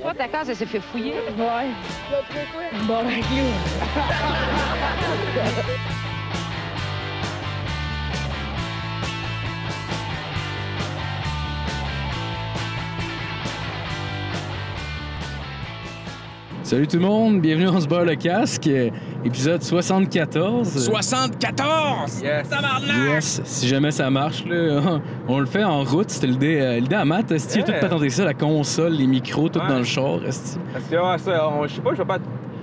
Toi, ta case, elle s'est fait fouiller. Ouais. Bon, ben, clou. Salut tout le monde, bienvenue dans se barre le casque, épisode 74. 74! Yes. Tabarnak! Yes, si jamais ça marche, là, on le fait en route. C'était l'idée, euh, l'idée à Matt. Esti, Yeah. tout patenter ça, la console, les micros, tout Ouais. dans le char. esti. Parce que, ouais, ça, on- je sais pas, je vais pas.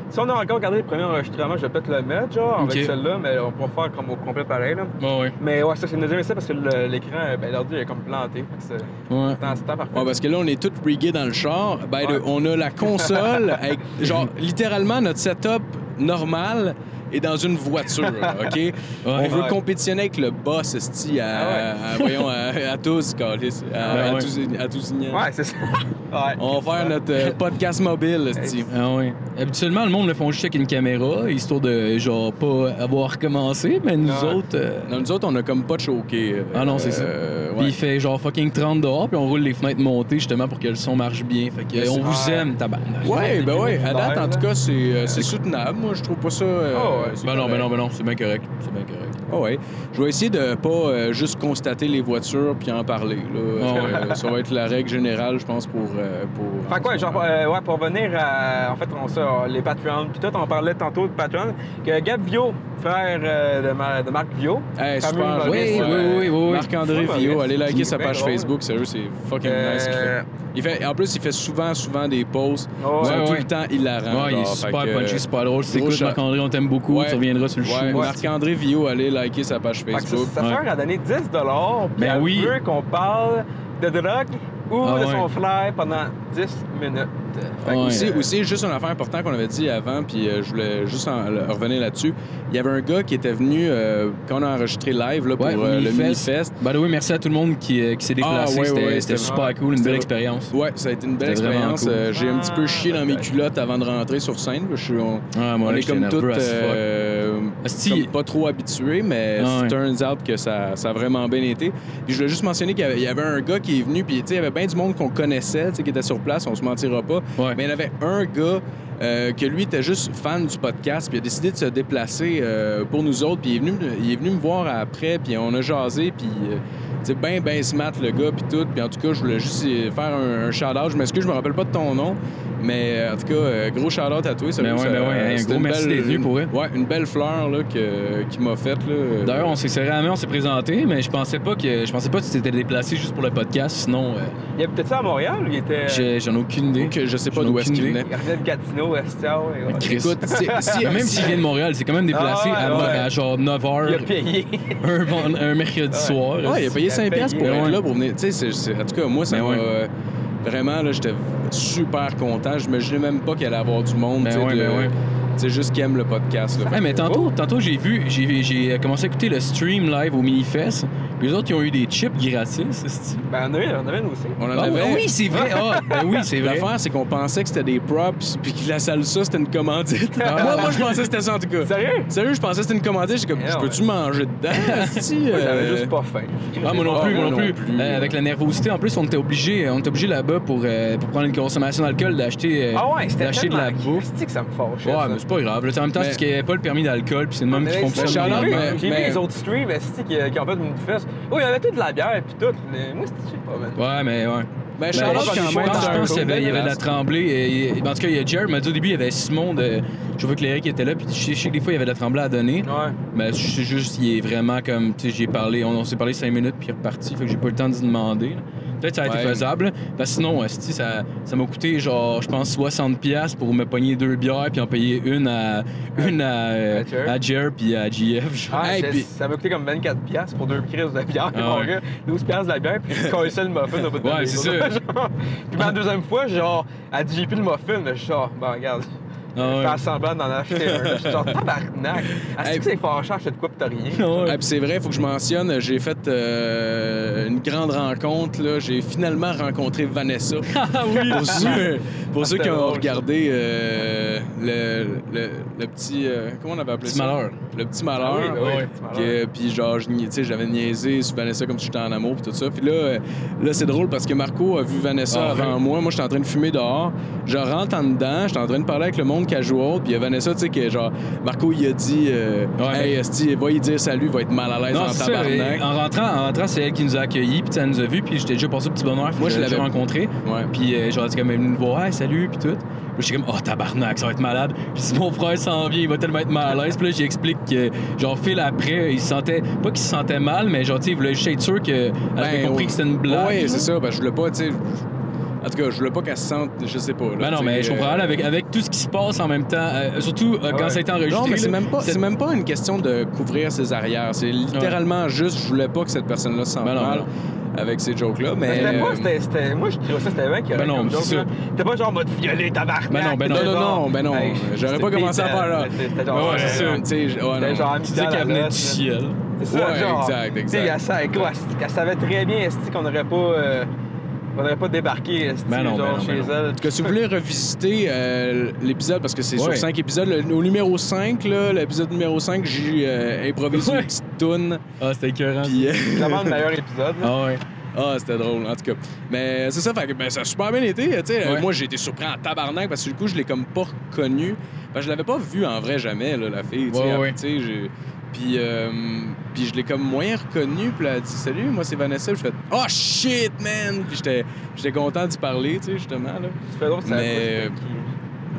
Si on a encore regardé le premier enregistrement, je vais peut-être le mettre, genre, avec celle-là, mais on pourra faire comme au complet pareil, là. Ouais, ouais. Mais ouais, ça, c'est une deuxième essai parce que le- l'écran, euh, ben, l'ordi est comme planté. Fait que c'est. ouais. Temps, parfait. Ouais, parce que là, on est tous riggés dans le char. Ben, Ouais. le- on a la console avec, genre, littéralement, notre setup normal est dans une voiture, OK? on veut Ouais. compétitionner avec le boss, esti, à, Ah à- voyons, à, à tous, câlisse, à, Ben à ouais. tous, à tous Ouais, c'est ça. ouais. On va faire notre euh, podcast mobile, esti. Ah ouais. Habituellement, le monde le font juste avec une caméra, histoire de, genre, pas avoir recommencé, mais nous Ouais. autres. euh, Non, nous autres, on a comme pas choqué. euh, Ah non, c'est ça. Puis ouais. il fait genre fucking 30 dehors, puis on roule les fenêtres montées justement pour que le son marche bien. Fait que, on vous Ouais. aime, tabarnak. Ouais, ben ouais. À date, en tout cas, c'est euh, c'est soutenable. Moi, je trouve pas ça. euh, Ah ouais. c'est Ben non, ben non, ben non, c'est bien correct. C'est bien correct. Ah ouais. Je vais essayer de pas euh, juste constater les voitures puis en parler. Là. Ah Euh, ça va être la règle générale, je pense, pour. euh, pour Fait quoi, genre, euh, ouais, pour venir à. En fait, on sait, euh, les Patreons, puis tout, on parlait tantôt de Patreon, que Gab Vio, frère euh, de, Ma- de Marc Vio, Hey, fameux super. Oui, euh, oui, oui, oui, oui. Marc-André humoriste. allez liker sa page drôle. Facebook, sérieux, c'est fucking Euh, nice. ce qu'il fait. Il fait. En plus, il fait souvent, souvent des posts. Ouais, ouais, tout ouais. le temps hilarants. Ouais, il est super punchy, super drôle. T'écoutes chat. Marc-André, on t'aime beaucoup. Ouais. Tu reviendras sur le Ouais, show. Marc-André Villot, allez liker sa page Facebook. sa Ouais. sœur a donné 10 puis Ben oui. veut qu'on parle de drogue ou Ah de ouais. son frère pendant 10 minutes. Fait Ouais. aussi, aussi, juste une affaire importante qu'on avait dit avant, puis euh, je voulais juste en- revenir là-dessus. Il y avait un gars qui était venu euh, quand on a enregistré live là, pour Ouais, euh, le Minifest. By the way, merci à tout le monde qui, qui s'est déplacé. Ah, ouais, c'était super cool, une belle expérience. Ouais, ça a été une belle expérience. cool. J'ai un petit peu chié dans mes Ah, culottes avant de rentrer sur scène. Je suis, on, Ah, moi, on là, est comme comme pas trop habitués, mais turns out que ça, ça a vraiment bien été. Puis je voulais juste mentionner qu'il y avait, un gars qui est venu, puis il y avait bien du monde qu'on connaissait, qui était sur place, on se mentira pas. Ouais. Mais il y avait un gars euh, que lui était juste fan du podcast, puis il a décidé de se déplacer euh, pour nous autres, puis il est venu, me- il est venu me voir après, puis on a jasé, puis euh, tu sais, ben ben smart le gars, puis tout, puis en tout cas, je voulais juste euh, faire un, un shout-out. Je m'excuse, je me rappelle pas de ton nom, mais euh, en tout cas, euh, gros shout-out à toi. ça- Ben ouais, ça- ben ouais, un c'était gros une merci belle- d'être venu pour vrai. Ouais, une belle fleur là, que, qu'il m'a faite. là. D'ailleurs, on s'est serré à la main, on s'est présenté, mais je pensais pas que je pensais pas que tu t'étais déplacé juste pour le podcast, sinon euh, Il habitait ça à Montréal ou il était. j'ai- j'en ai aucune idée. Donc, je sais pas d'où est-ce qu'il venait. Il de Gatineau, Écoute, Même s'il vient de Montréal, c'est quand même déplacé Ah, à, ouais, ouais. à genre 9h Il a payé. un, vend- un mercredi soir. Ouais, il a payé Il a 5 piastres pour être là, pour venir. En tout cas, moi, ça Ben m'a. euh, Vraiment, là, j'étais super content. Je m'imaginais même pas qu'il allait y avoir du monde. Ben de- ben sais, juste qui aime le podcast. Là. Ouais, mais tantôt, tantôt j'ai vu, j'ai, j'ai commencé à écouter le stream live au Minifest. Puis les autres, ils ont eu des chips gratis. Ben, on en avait, on avait aussi. On en Ah, avait. oui, c'est vrai. Ah, ben oui, c'est vrai. L'affaire, c'est qu'on pensait que c'était des props, puis que la salsa, c'était une commandite. Ah. moi, moi, je pensais que c'était ça, en tout cas. Sérieux? Sérieux, je pensais que c'était une commandite. J'étais comme, je ouais. peux-tu manger dedans? euh, J'avais juste pas faim. Ah, moi non Ah, plus, moi moi non non plus. plus. Euh, avec la nervosité, en plus, on était obligé, on était obligé là-bas pour, euh, pour prendre une consommation d'alcool d'acheter, euh, Ah ouais, c'était d'acheter de la bouffe. C'est que ça me. Ouais, mais c'est pas grave. Là, en même temps, Mais- c'est qu'il n'y avait pas le permis d'alcool, puis c'est le même qui Mais fonctionne. mais Charlotte, normalement. mais- J'ai vu les autres streams qui, qui ont fait une fesse. Oui, il y avait tout de la bière puis tout. mais Moi, c'était- je sais pas, man. Ouais, mais ouais. Ben, Charlotte, je pense- même, je pense c'est un qu'il y avait, il y avait de la tremblée. et- et- en tout cas, il y a Jared m'a dit au début, il y avait Simon de. Je vois que l'Éric était là, puis je sais- je sais que des fois, il y avait de la tremblée à donner. Ouais. Mais sais juste, il est vraiment comme. Tu sais, j'ai parlé, on, on s'est parlé cinq minutes, puis il est reparti. Fait que j'ai pas eu le temps de demander. là. Peut-être que ça a été Ouais. faisable. Parce que sinon, esti, ça ça m'a coûté genre, je pense, 60$ pour me pogner deux bières, puis en payer une à, une à, À Jer. à Jer, puis à JF. genre. Ah, Hey, Ça m'a coûté comme 24$ piastres pour deux crises de bière, Ah mon ouais. gars. 12$ piastres de la bière, puis je collais le muffin au bout de Ouais, c'est ça. Puis la deuxième fois, genre, elle dit j'ai plus le muffin, mais je suis genre, bon, regarde. Ah ouais. Faire semblant d'en acheter un. Je suis genre, tabarnak. Est-ce Hey. que c'est fâchant, de quoi pis t'as rien? Ah ouais. Ah, c'est vrai, il faut que je mentionne, j'ai fait euh, une grande rencontre. là. J'ai finalement rencontré Vanessa. Ah oui, Pour ceux, Pour ceux qui ont regardé euh, le, le, le petit. euh, comment on avait appelé Petit ça? malheur. Le petit Ah malheur. oui, ben oui, ouais. petit malheur. Que- Puis genre, je nia- tu sais, j'avais niaisé sur Vanessa comme si j'étais en amour puis tout ça. Puis là, là c'est drôle parce que Marco a vu Vanessa Ah, avant moi. Moi, j'étais en train de fumer dehors. Je rentre en dedans, j'étais en train de parler avec le monde casual. Puis il y a Vanessa, tu sais, que genre, Marco, il a dit euh, Ouais. Hey, Esti, va y dire salut, va être mal à l'aise en tabarnak. En rentrant, en rentrant, c'est elle qui nous a accueillis, puis elle nous a vus, puis j'étais déjà passé au petit bonheur. Moi, je l'avais- rencontré. Puis euh, genre, elle comme elle nous voir, hey, salut, puis tout. Puis j'étais comme, oh tabarnak, ça va être malade. Puis si mon frère s'en vient, il va tellement être mal à l'aise. Puis là, j'explique que, genre, fil après, il se sentait, pas qu'il se sentait mal, mais genre, tu sais, il voulait juste être sûr qu'elle avait Ben, compris ouais. que c'était une blague. Ouais, c'est ça. Ben, je voulais pas, tu sais. En tout cas, je voulais pas qu'elle se sente, je sais pas. là, Ben non, tu mais je comprends, euh, avec, avec tout ce qui se passe en même temps, euh, surtout euh, quand Ouais. ça a été enregistré. Non, mais c'est même, pas, c'est- c'est même pas une question de couvrir ses arrières. C'est littéralement juste, je voulais pas que cette personne-là se sente Ben non, mal ben avec ces jokes-là. Mais. Mais c'était euh, pas, c'était, c'était- moi je trouvais ça, c'était bien qu'il y Ben avait non, ça. là. C'était pas genre mode violet, tabarnak. Ben non, ben non. Non, non, non, ben non. J'aurais pas commencé à faire là. C'était genre. ouais, c'est ça. Tu sais, non. genre Tu sais qu'elle venait du ciel. C'est ça, Ouais, genre. exact, Tu exact. sais, elle, savait très bien esti, qu'on n'aurait pas. On n'aurait pas débarqué esti, Ben non, genre, ben non, chez ben elle? En tout cas, si vous voulez revisiter euh, l'épisode, parce que c'est sur cinq épisodes, le- au numéro 5, là, l'épisode numéro 5, j'ai euh, improvisé Ouais. une petite toune. Ah, c'était écœurant. Puis, euh, C'est vraiment le meilleur épisode. là. Ah ouais. Ah, c'était drôle, en tout cas. Mais c'est ça, fait que ben, ça a super bien été. tu sais. Ouais. Moi, j'ai été surpris en tabarnak parce que du coup, je l'ai comme pas reconnu. Que je l'avais pas vu en vrai jamais, là, la fille. Ouais, ouais. Puis, euh, puis je l'ai comme moyen reconnu. Puis elle a dit Salut, moi c'est Vanessa. Puis je fais Oh shit, man! Puis j'étais, j'étais content d'y parler, tu sais, justement. Là. Tu fais drôle, ça Mais-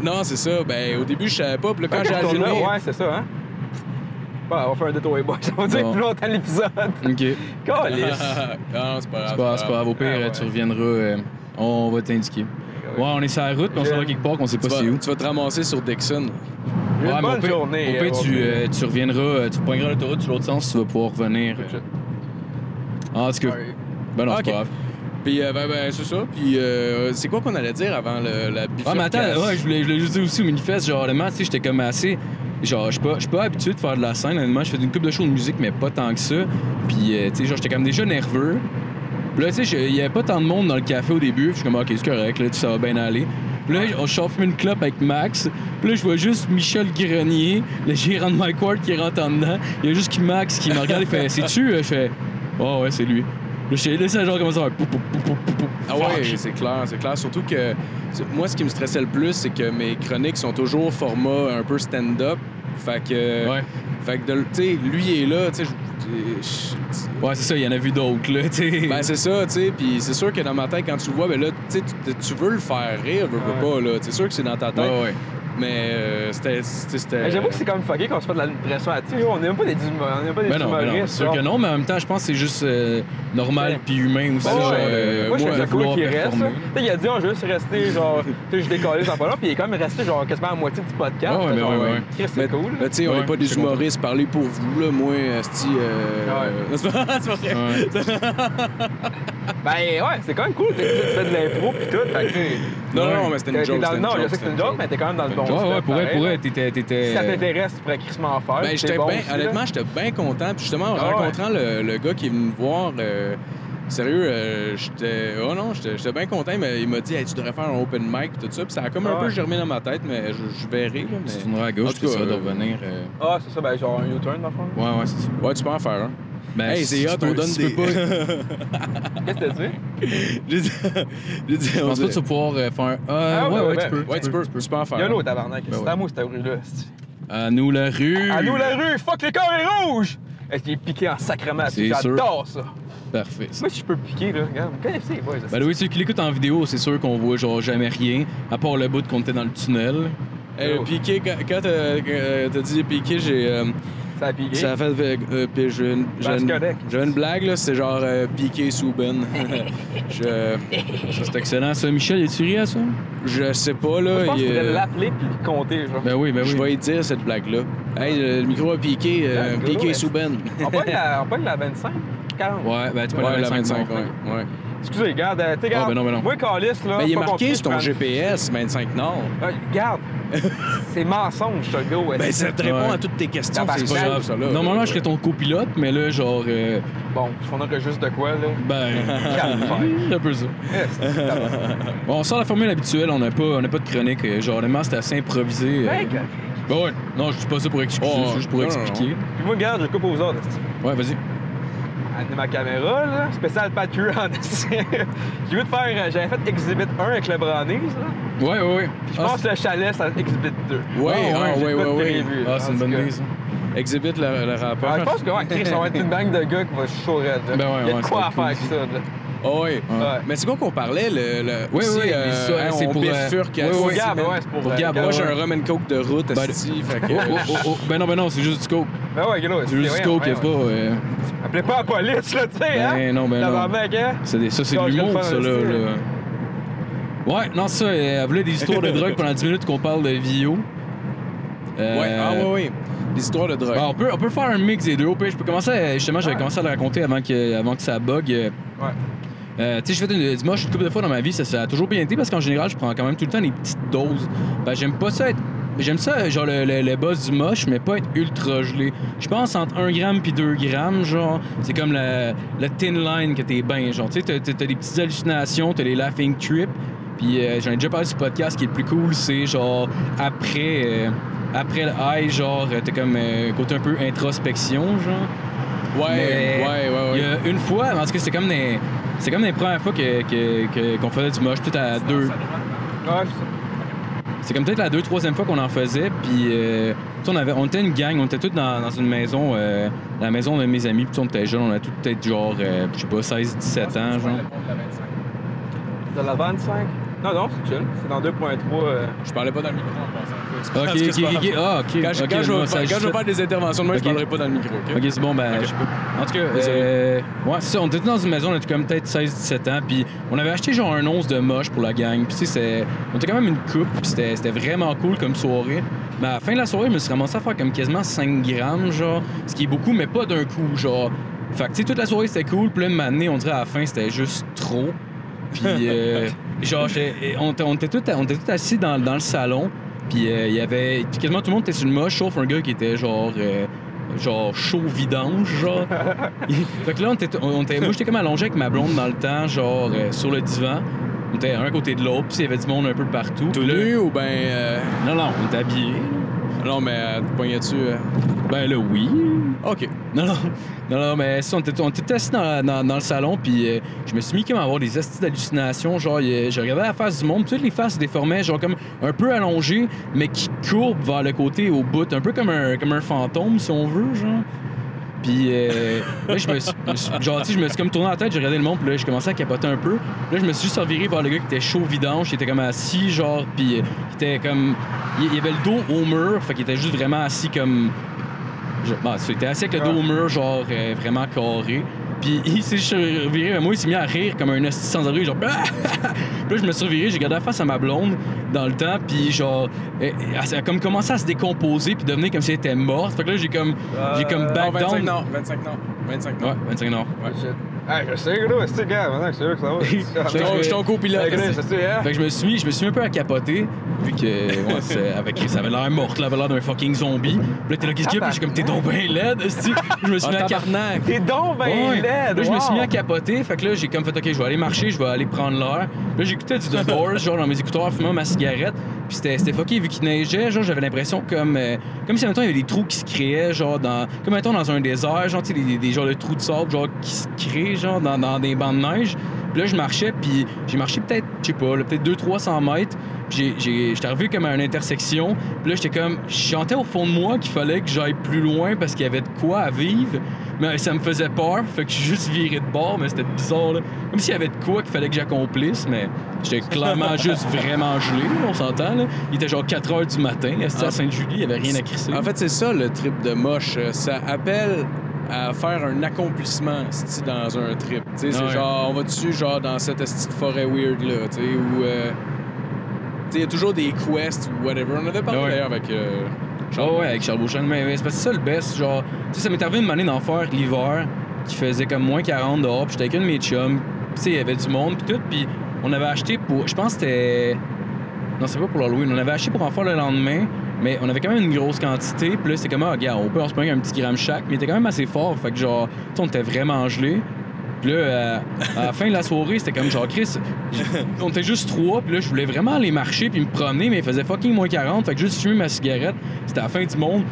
Non, c'est ça. Ben, au début, je savais pas. Puis là, quand j'ai Quand allumé. Ouais, c'est ça, hein? Bon, on va faire un détour, boys. Ça va Bon. plus longtemps l'épisode. OK. Calice. ah, non, c'est pas grave. C'est pas, c'est pas grave. Au pire, Ah ouais. tu reviendras. euh, on va t'indiquer. Ouais, on est sur la route, mais on s'en va quelque part qu'on sait pas c'est où. tu vas te ramasser sur Dixon. Une Ouais, mais bonne au journée. Au pire, euh, tu, euh, tu reviendras, euh, tu poigneras l'autoroute sur l'autre sens, tu vas pouvoir revenir. Ah, en tout cas, ben non, c'est pas grave. Puis, euh, ben, ben, c'est ça. Puis, euh, c'est quoi qu'on allait dire avant le, la Ah, mais bifurcation? attends, ouais, je voulais, je voulais juste dire aussi au Minifest, genre, honnêtement, tu sais, j'étais comme assez. Genre, je suis pas, pas habitué de faire de la scène, honnêtement. Je fais une coupe de show de musique, mais pas tant que ça. Puis, euh, tu sais, genre, j'étais comme déjà nerveux. Puis là, tu sais, il y avait pas tant de monde dans le café au début. Puis je suis comme, OK, c'est correct, là, ça va bien aller. Puis là, on chauffe une clope avec Max. Puis là, je vois juste Michel Grenier, le gérant de Mike Ward, qui rentre en dedans. Il y a juste qui Max qui me regarde et fait, C'est-tu? Je fais, Oh, ouais, c'est lui. Là, je là, c'est genre comme ça, pou, pou, pou, pou, pou, pou. Ah ouais, c'est clair, c'est clair. Surtout que moi, ce qui me stressait le plus, c'est que mes chroniques sont toujours format un peu stand-up. Fait que, Ouais. fait que de- tu sais, lui il est là, tu sais. Ouais, c'est ça, il y en a vu d'autres, là, tu. Ben, c'est ça, tu sais. Puis c'est sûr que dans ma tête, quand tu le vois, ben là, tu veux le faire rire, veux, veux pas, là. C'est sûr que c'est dans ta tête. Ouais. Mais euh, c'était. J'avoue que c'est quand même fucké qu'on se fait de la pression là-dessus. On n'est même pas des, on est même pas des Ben non, ben non, humoristes. c'est sûr que non, mais en même temps, je pense que c'est juste euh, normal puis humain aussi. Ben, genre, euh, moi, je ça cool vouloir qu'il reste. il a dit, on veut juste rester, genre, tu sais, je décolle, ça pas là, puis il est quand même resté, genre, quasiment à la moitié du podcast. Ouais, mais genre, ouais, ouais. Mais, c'est cool. mais tu sais, on Ouais, n'est pas des suis humoristes, parlez pour vous, là. Moi, esti, euh... Ouais. c'est pas c'est pas vrai. Ouais. Ben ouais, c'est quand même cool. Tu fais de l'impro pis tout. Fait Non, non, mais c'était une joke. Non, je sais que c'est une joke, mais t'es quand même dans le bon Ouais, ouais, step, pour vrai, pareil, pour là. vrai, t'étais. t'étais- Si ça t'intéresse, tu pourrais crissement en faire. Ben, j'étais bien, honnêtement, j'étais bien content. Puis justement, en Ah ouais. rencontrant le, le gars qui est venu me voir, euh, sérieux, euh, j'étais. Oh non, j'étais j'étais bien content. Mais il m'a dit, Hey, tu devrais faire un open mic, tout ça. Puis ça a comme un Ah peu germé dans ma tête, mais je, je verrai. Là, Tu mais... tourneras à gauche, tout puis ça cas, va de euh, revenir. euh, Ah, c'est ça, ben genre un U-turn dans le fond. Ouais, ouais, c'est ça. Ouais, tu peux en faire un. Ben, hey, c'est tu hot, on donne tu des. peux pas- Qu'est-ce que t'as dit? J'ai dit. J'ai dit. Je pense pas que tu vas pouvoir euh, faire un. Ah, Ah, ouais, ouais, ouais, tu peux. Ouais, tu peux, tu peux en faire. Yolo, un. tabarnak. Ben C'est ouais. à moi, cette rue-là. À nous la rue. À nous la rue, fuck les corps est rouge! Est-ce qu'il est piqué en sacrement? C'est J'adore ça. Parfait. Moi, si je peux piquer, là, regarde, vous connaissez, les boys. Ben oui, ceux qui l'écoutent en vidéo, c'est sûr qu'on voit genre jamais rien, à part le bout qu'on était dans le tunnel. Euh, Piqué, quand, t'as euh, t'as dit piqué, j'ai. Ça a piqué. Ça a fait. euh, puis j'ai une, j'ai Ben, c'est une- correct. j'ai une blague, là, c'est genre euh, piqué sous Ben. je, Ça, c'est excellent, ça. Michel, es-tu ri à ça? je sais pas, là. Je pense il, euh, l'appeler puis le compter, genre. Ben oui, ben oui. Je vais y dire cette blague-là. Hey, le, le micro a piqué, euh, gars, piqué sous Ben. On pogne la, la 25? 40? Ouais, ben tu peux Ouais, la 25, bon. ouais. ouais. Excusez, regarde, euh, tu sais, regarde. Ah, ben non, ben non. Moi, Calis, là. Mais il est marqué sur ton GPS 25 Nord. Ah, Regarde. c'est mensonge, ce gars. ouais. Ben, ça te répond Ouais. à toutes tes questions. Ah, ben, c'est pas grave. ça, là. Normalement, je serais ton copilote, mais là, genre. euh, Bon, on aurait juste de quoi, là? ben. C'est un peu ça. Eh. Bon, on sort la formule habituelle, on n'a pas, on n'a pas de chronique. euh, Genre, honnêtement, c'était assez improvisé. euh. Mec, Ben ouais, non, je dis pas ça pour excuser, Oh, juste pour non, non, expliquer. Puis moi, regarde, je coupe aux autres. Ouais, vas-y. Ma caméra, là. Spécial Patreon. J'ai voulu de faire. euh, J'avais fait Exhibit 1 avec le Brownies, là. Ouais, ouais, ouais. Puis je Ah, pense que le chalet, c'est Exhibit 2. Ouais, Ah, ah, ouais, ouais, ouais, ouais. Ah, c'est une bonne idée, ça. Exhibit le, le rapport. Ah, je pense que, ouais, Chris, on va être une gang de gars qui va là. Ben ouais, Il y a ouais, de ça quoi à faire avec ça. ça, là. Ah ouais. Ouais. Mais c'est quoi qu'on parlait? Le, le, Oui, aussi, oui, euh, ça, hein, c'est on pour, euh, bifurque oui, à oui. Gab, semaines. ouais, c'est pour, Pour euh, Gab, Moi, ouais. j'ai un rum and coke de route, Ben, esti, fait que... Oh, oh, oh, oh. Ben non, ben non, c'est juste du coke. Ben ouais, gars, C'est juste du coke, y'a pas. euh, Appelez pas la police, là, tu sais, hein? Ben non, ben non. Hein? c'est des- Ça, c'est de l'humour, ça, là. c'est- là. Ouais, non, ça, euh, elle voulait des histoires de drogue pendant 10 minutes qu'on parle de Vio. Euh, Ouais, ah ouais, ouais. Des histoires de drogue. ben, on, peut, on peut faire un mix des deux. Au pire, je peux commencer. à- justement, j'avais Ouais. commencé à le raconter avant que, avant que ça bug. euh, Ouais. Euh, tu sais, j'ai fait une, du moche une couple de fois dans ma vie, ça, ça a toujours bien été parce qu'en général, je prends quand même tout le temps des petites doses. Ben, j'aime pas ça être. J'aime ça, genre, le, le, le boss du moche, mais pas être ultra gelé. Je pense entre 1 gramme puis 2 grammes, genre, c'est comme la, la thin line que t'es bien, genre. Tu sais, t'as, des petites hallucinations, t'as les laughing trips. Puis euh, j'en ai déjà parlé sur le podcast, ce qui est le plus cool, c'est genre, après, euh, après le high, genre, t'as comme euh, côté un peu introspection, genre. ouais, mais- ouais, ouais, Il ouais. y a une fois, tout cas, c'est comme des. C'est comme les premières fois qu'on faisait du moche, tout à deux. C'est comme peut-être la deux, troisième fois qu'on en faisait. Puis, euh, on, avait, on était une gang, on était tous dans, une maison, euh, la maison de mes amis. Puis, on était jeunes, on a tous peut-être genre, euh, je sais pas, 16, 17 ans, genre. De la 25? Non, non, c'est chill. C'est dans 2.3. euh, Je parlais pas dans le micro en passant. Ok. Ah, ok. Quand, je- quand vais, quand je faire des interventions de moi, Ok. je parlerai pas dans le micro, OK? Ok, c'est bon, ben. je- En tout cas, euh, ouais, c'est ça. On était dans une maison, on était comme peut-être 16-17 ans, puis on avait acheté genre un once de moche pour la gang. Puis, tu sais, c'est- on était quand même une coupe, puis c'était vraiment cool comme soirée. Mais à la fin de la soirée, je me suis ramassé à faire comme quasiment 5 grammes, genre, ce qui est beaucoup, mais pas d'un coup, genre. Fait que, tu sais, toute la soirée, c'était cool, puis là, une on dirait à la fin, c'était juste trop. Puis, euh, genre, on, était- tous assis dans, dans le salon, puis euh, il y avait. Quasiment tout le monde était sur le moche, sauf un gars qui était genre. euh, genre chaud vidange, genre. fait que là, on était, on était- moi, j'étais comme allongé avec ma blonde dans le temps, genre euh, sur le divan. On était un à côté de l'autre, puis il y avait du monde un peu partout. Tout nu ou ben... Non, non, on était habillés. Non, mais euh, te pognais-tu... euh, Ben là, oui. OK. Non, non, non, non, mais ça, on était, on était assis dans, dans- dans le salon, puis euh, je me suis mis comme à avoir des astuces d'hallucinations. Genre, euh, je regardais la face du monde, toutes les faces se déformaient, genre comme un peu allongées, mais qui courbent vers le côté au bout, un peu comme un, comme un fantôme, si on veut, genre. Puis euh, là, je me suis, genre, je me suis comme tourné la tête, j'ai regardé le monde, puis là, je commençais à capoter un peu. Puis là, je me suis juste reviré vers le gars qui était chaud vidange, qui était comme assis, genre, puis euh, qui était comme. Il, il avait le dos au mur, fait qu'il était juste vraiment assis comme. Je, bon, il était assis avec le dos au mur, genre euh, vraiment carré. Puis il s'est reviré vers moi, il s'est mis à rire comme un esti sans abri, genre. puis là, je me suis reviré, j'ai regardé la face à ma blonde dans le temps, puis genre, elle a comme commencé à se décomposer, puis devenir comme si elle était morte. Fait que là, j'ai comme, j'ai comme Euh, back Non, 25 down. non, 25 non. 25 non. Ouais, 25 nord. shit. Ah, je sais, gars, c'est gars, maintenant que c'est là que ça va. Je Je suis ton copilote. Hein? Fait que je me suis mis, je me suis mis un peu à capoter, vu que ouais, c'est- avec, ça avait l'air morte, là, avait l'air d'un fucking zombie. Puis là, t'es là, qu'est-ce qu'il y a? Puis je suis comme, t'es donc bien laide, esti. Je me suis Ah, mis à tabarnak. T'es donc ben Ouais. laide! Là, je me suis mis à capoter. Fait que là, j'ai comme fait, OK, je vais aller marcher, je vais aller prendre l'air. Là, j'écoutais du The Doors, genre dans mes écouteurs, fumant ma cigarette. Puis c'était c'était fucké, vu qu'il neigeait, genre, j'avais l'impression comme. euh, comme si, en même temps, il y avait des trous qui se créaient, genre, dans. Comme, mettons, dans un désert, genre, tu sais, des, des, des genres de trous de sable, genre, qui se créent, genre, dans, dans des bancs de neige. Puis là, je marchais, puis j'ai marché peut-être, je sais pas, peut-être 200-300 mètres. Puis j'étais arrivé comme à une intersection. Puis là, j'étais comme. Je sentais au fond de moi qu'il fallait que j'aille plus loin parce qu'il y avait de quoi à vivre. Mais ça me faisait peur. Fait que je suis juste viré de bord, mais c'était bizarre, là. Comme s'il y avait de quoi qu'il fallait que j'accomplisse, mais j'étais clairement juste vraiment gelé, on s'entend, là. Il était genre 4 heures du matin, à Ah. Sainte-Julie, il y avait rien à crisser. En fait, c'est ça le trip de moche. Euh, Ça appelle à faire un accomplissement dans un trip. C'est Ouais. genre, on va dessus, genre, dans cette petite forêt weird là, tu sais, où. euh, il y a toujours des quests ou whatever. On avait parlé Ouais. d'ailleurs avec. euh, Ah ouais, avec Charles Beauchamp. Mais, mais c'est parce que ça le best. Genre, tu sais, ça m'est arrivé une année d'en faire l'hiver qui faisait comme moins 40 dehors. Puis j'étais avec un de mes chums. tu sais, il y avait du monde, puis tout. Puis on avait acheté pour. Je pense que c'était. Non, c'est pas pour l'Halloween. On avait acheté pour en faire le lendemain, mais on avait quand même une grosse quantité. Puis là, c'est comme, ah, regarde, on peut en se prendre un petit gramme chaque, mais il était quand même assez fort. Fait que genre, tu sais, on était vraiment gelé. Puis là, euh, à la fin de la soirée, c'était comme genre, Chris, on était juste trois, puis là, je voulais vraiment aller marcher puis me promener, mais il faisait fucking moins 40. Fait que juste fumer ma cigarette, c'était la fin du monde.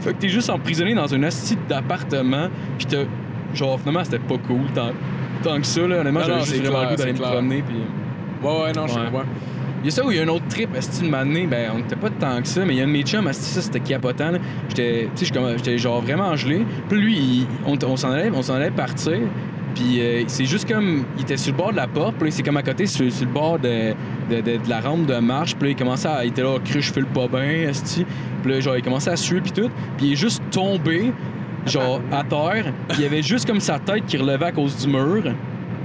Fait que t'es juste emprisonné dans un hostie d'appartement, puis t'as. Genre, finalement, c'était pas cool tant, tant que ça, là. Honnêtement, j'avais juste vraiment le goût d'aller me promener, puis. Ouais, ouais, non, je Ouais. comprends. Il y a ça où il y a un autre trip, esti, une année, ben, on était pas tant que ça, mais il y a un de mes chums, esti, ça, c'était capotant. J'étais, j'étais genre vraiment gelé. Puis lui, on, s'en allait, on allait partir. Puis euh, c'est juste comme, il était sur le bord de la porte, puis c'est comme à côté, sur, le bord de, de, de- de la rampe de marche. Puis il commençait à, il était là, cru, je fais le pas bien, esti. Puis là, genre, il commençait à suer, puis tout. Puis il est juste tombé, genre, à terre. Puis il y avait juste comme sa tête qui relevait à cause du mur.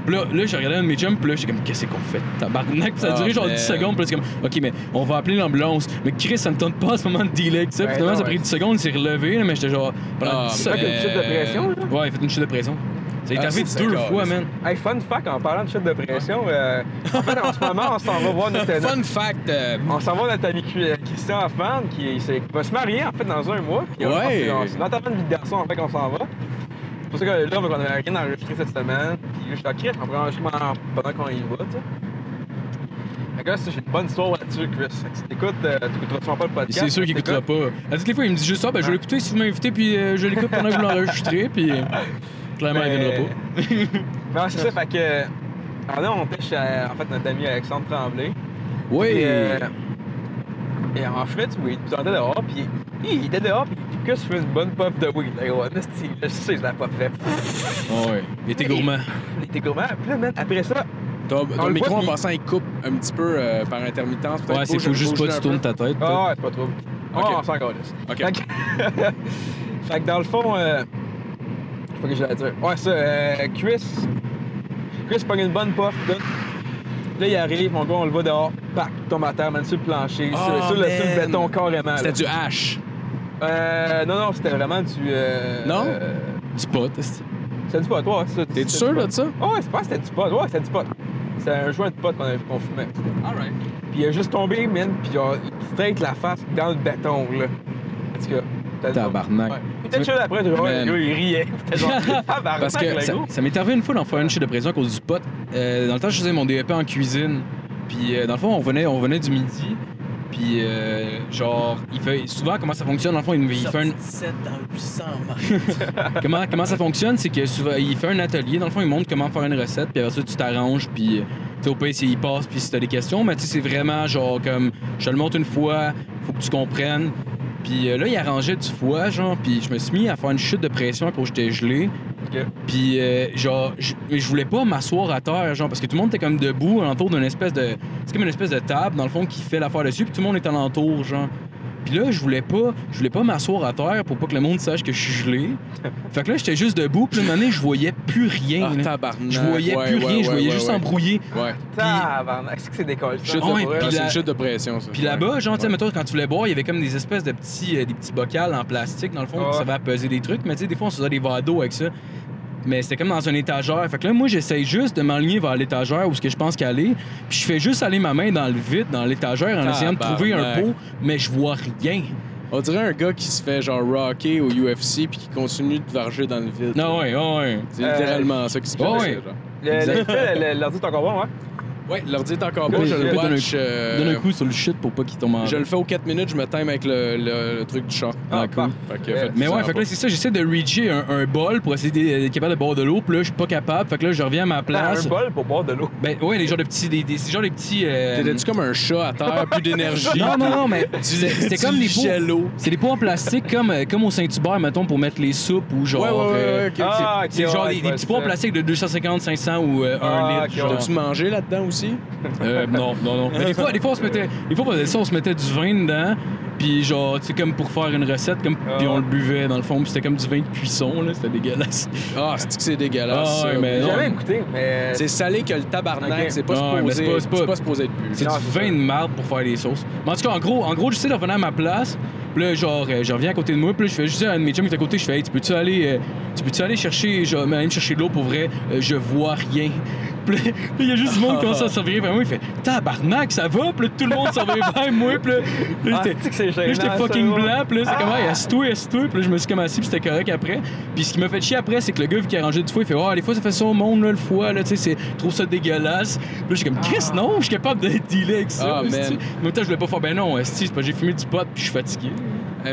Puis là, là j'ai regardé un de mes chums, puis là, j'étais comme, qu'est-ce qu'on fait? Tabarnak, Puis ça a Ah, duré genre man. 10 secondes, puis là, c'est comme, OK, mais on va appeler l'ambulance. Mais Chris, ça me tente pas à ce moment de ça. Ouais, Puis finalement, non, ça a pris ouais. 10 secondes, il s'est relevé, là, mais j'étais genre, pendant Ah, 10 Fait secondes. une chute de pression, là. Ouais, il a fait une chute de pression. Ça a été Ah, arrivé c'est deux fois, man. Hey, fun fact, en parlant de chute de pression, euh, en fait, en ce moment, on s'en va voir notre, Fun fact, euh, On s'en va notre ami Cu- Christian Hoffman qui, s'est- qui va se marier en fait dans un mois. Puis, on- Ouais. on- l'enterrement de vie de garçon en fait qu'on s'en va. C'est pour ça que là, on avait rien enregistré cette semaine. Puis je suis OK, on pourrait enregistrer pendant, qu'on y va, tu sais. Fait que là, j'ai une bonne histoire là-dessus, Chris. Fait que si t'écoutes, euh, t'écouteras sûrement pas le podcast. C'est sûr qu'il mais écoutera pas. À toutes les fois, il me dit juste ça, ben je vais l'écouter si vous m'invitez, puis euh, je l'écoute pendant que vous l'enregistrez, puis euh, clairement, il viendra pas. Non, c'est ça, fait que. Alors là, on était chez euh, en fait, notre ami Alexandre Tremblay. Oui! Euh, et du weed, puis on était dehors, puis il était dehors, puis Chris fait une bonne puff de weed. Là, ouais, je sais, je la puffais. Ah ouais, il était gourmand. Il était gourmand. Puis là, man, après ça, ton, micro voit, en passant, il coupe un petit peu euh, par intermittence. Ouais, c'est faut juste pas que tu tournes ta tête. ah ouais, c'est pas trop. Ah, on s'en calisse. OK. Fait que, fait que dans le fond, euh... faut que j'allais dire. Ouais, ça, euh, Chris. Chris pogne une bonne puff, tout. Là, il arrive, mon gars, on le voit dehors, pac, il tombe à terre, man, sur le plancher, Oh, sur le, sur le béton carrément. C'était du hash. Euh, non, non, c'était vraiment du. Euh, Non? euh, Du pot, c'était du pot, ouais. c'était sûr de ça? Ah ouais, c'est pas c'était du pot. Ouais, c'était du pot. C'est un joint de pot qu'on qu'on fumait. Alright. Puis il a juste tombé, man, puis il straight la face dans le béton, là. En tout cas, Tabarnak. Ouais. Peut-être chill après, tu vois, le gars, il riait. C'était genre, Parce que ça, ça m'est arrivé une fois d'en faire une chute de pression à cause du pot. Euh, dans le temps, je faisais mon DEP en cuisine. Puis euh, dans le fond, on venait, on venait du midi. Puis euh, genre, il fait souvent comment ça fonctionne. Dans le fond, il, il fait un, 7 dans 800, comment, comment ça fonctionne, c'est que souvent, il fait un atelier. Dans le fond, il montre comment faire une recette. Puis après ça, tu t'arranges. Puis euh, tu au pays, il passe. Puis si t'as des questions, mais tu sais, c'est vraiment genre comme je te le montre une fois, faut que tu comprennes. Puis euh, là, il arrangeait du foie, genre. Puis je me suis mis à faire une chute de pression quand j'étais gelé. Puis, euh, genre, je, voulais pas m'asseoir à terre, genre, parce que tout le monde était comme debout, alentour d'une espèce de. C'est comme une espèce de table, dans le fond, qui fait l'affaire dessus, puis tout le monde est alentour, genre. Puis là, je voulais pas, je voulais pas m'asseoir à terre pour pas que le monde sache que je suis gelé. fait que là, j'étais juste debout, puis une année, je voyais plus rien. Ah, tabarnak. je voyais Ouais, plus ouais, rien, je voyais ouais, juste ouais. embrouillé. Ouais. Tabarnak, c'est que c'est décolle. Chute ouais, de... ah, c'est la- une chute de pression, ça. Puis là-bas, genre, tu sais, mettons, quand tu voulais boire, il y avait comme des espèces de petits, euh, des petits bocals en plastique, dans le fond, Ouais. qui servaient à peser des trucs. Mais tu sais, des fois, on se faisait des verres d'eau avec ça. Mais c'était comme dans un étagère. Fait que là, moi, j'essaye juste de m'aligner vers l'étagère où ce que je pense qu'aller. Puis je fais juste aller ma main dans le vide, dans l'étagère, en essayant de trouver un pot, mais je vois rien. On dirait un gars qui se fait genre rocker au UFC puis qui continue de varger dans le vide. Non, ouais, ouais, ouais. C'est Euh, littéralement ça qui se passe. ouais. L'ordi est encore bon, ouais? Ouais, l'ordi est encore bon, je le watch. euh, Donne un coup sur le shit pour pas qu'il tombe en. Je le fais aux 4 minutes, je me time avec le, le- le truc du chat. Ah, cool. Fait que, faites Mais ouais, fait que là, c'est ça, j'essaie de reacher un, un bol pour essayer d'être capable de boire de l'eau. Puis là, je suis pas capable. Fait que là, je reviens à ma place. un bol pour boire de l'eau. Ben ouais, les genres de petits. Des, des, c'est genre des petits. euh, T'étais-tu comme un chat à terre, plus d'énergie? Non, non, non, mais c'est- c'était comme des pots. C'est des pots en plastique comme, euh, comme au Saint-Hubert, mettons, pour mettre les soupes ou genre. Ouais, ouais, ouais, euh, c'est- Ah, ok, c'est genre ouais, des, petits pots en plastique de 250, 500 ou euh, 1 Ah, litre. T'as-tu mangé là-dedans aussi? Euh, non, non, non. Mais des fois, des fois, on se mettait, des fois, on faisait ça, on se mettait du vin dedans, puis genre, tu sais, comme pour faire une recette, comme, Ah. puis on le buvait dans le fond, puis c'était comme du vin de cuisson, là, c'était dégueulasse. Ah, c'est que c'est dégueulasse. Ah, ouais, mais J'ai jamais mais. C'est salé que le tabarnak, c'est pas, Ah, supposé, c'est pas- c'est pas- c'est pas supposé être bu. C'est Non, du c'est vin ça. de marde pour faire des sauces. Mais en tout cas, en gros, en gros j'essaie de revenir à ma place. Puis là, genre, euh, je reviens à côté de moi. Puis là, je fais juste à un de mes chums qui est à côté, je fais, hey, tu peux-tu aller, euh, tu peux-tu aller chercher, genre, chercher de l'eau pour vrai? Euh, je vois rien. Puis là, il y a juste du monde qui commence à se revirer vers moi. Il fait Tabarnak, ça va? Puis là, tout le monde revient vers moi. Puis là, Ah, j'étais- fucking blanc. Puis là, c'est comme, hey, assis-toi, assis-toi. Puis là, je me suis comme assis, puis c'était correct après. Puis ce qui m'a fait chier après, c'est que le gars, vu qu'il a rangé du foie, il fait Oh, des fois, ça fait ça au monde, là, le foie, là, tu sais, c'est- trouve ça dégueulasse. Puis là, j'ai comme, Chris, non, je suis capable de dealer avec ça. Ah, man. En même temps, je voulais pas faire, ben non, esti, c'est pas, j'ai fumé du pot, puis je suis fatigué.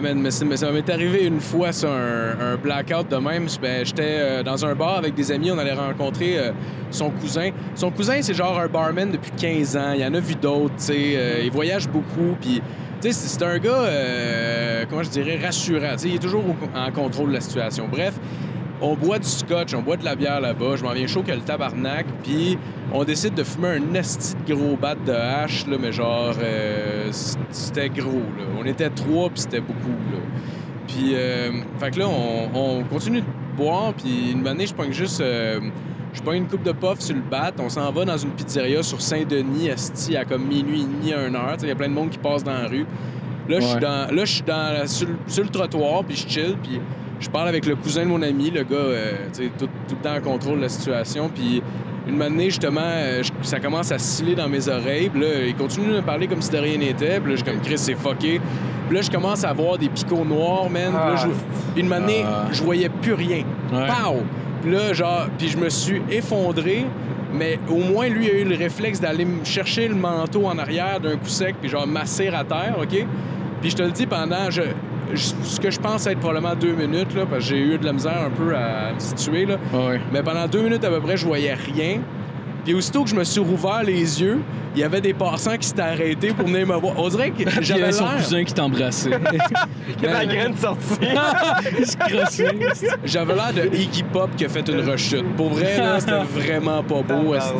Mais, ça m'est arrivé une fois, ça, un, blackout de même. Ben, J'étais euh, dans un bar avec des amis, on allait rencontrer euh, son cousin. Son cousin, c'est genre un barman depuis 15 ans. Il en a vu d'autres, tu sais. euh, il voyage beaucoup, puis... C'est un gars, comment je dirais, rassurant. Il est toujours en contrôle de la situation. Bref, on boit du scotch, on boit de la bière là-bas. Je m'en viens chaud que le tabarnak. Puis on décide de fumer un esti de gros bat de hache, là, mais genre, euh, c'était gros. Là. On était trois, puis c'était beaucoup. Là. Puis, euh, fait que là, on, on continue de boire, puis une année, je pogne juste. euh, je pogne une coupe de puff sur le bat. On s'en va dans une pizzeria sur Saint-Denis, esti, à comme minuit et demi, à une heure. Tu sais, Il y a plein de monde qui passe dans la rue. Là, je suis dans, là, je suis dans, la- sur, le- sur le trottoir, puis je chill, puis je parle avec le cousin de mon ami, le gars, euh, tu sais, tout, tout le temps en contrôle de la situation. Puis une matinée, justement, euh, je- ça commence à sciller dans mes oreilles. Puis là, il continue de me parler comme si de rien n'était. Puis là, je suis comme, Chris, c'est fucké. Puis là, je commence à voir des picots noirs, man. Puis là, je- puis une matinée, Ah. je voyais plus rien. Ouais. Pow! Puis là, genre, puis je me suis effondré. Mais au moins, lui a eu le réflexe d'aller me chercher le manteau en arrière d'un coup sec, puis genre masser à terre, OK? Puis je te le dis pendant je- ce que je pense être probablement deux minutes, là, parce que j'ai eu de la misère un peu à me situer, là. Ouais. Mais pendant deux minutes à peu près, je voyais rien. Puis aussitôt que je me suis rouvert les yeux, il y avait des passants qui s'étaient arrêtés pour venir me voir. On dirait que il y j'avais avait son cousin qui t'embrassait. Que la graine sortie. il se crossait. J'avais l'air de Iggy Pop qui a fait une rechute. Pour vrai, là, c'était vraiment pas beau, Ah, esti,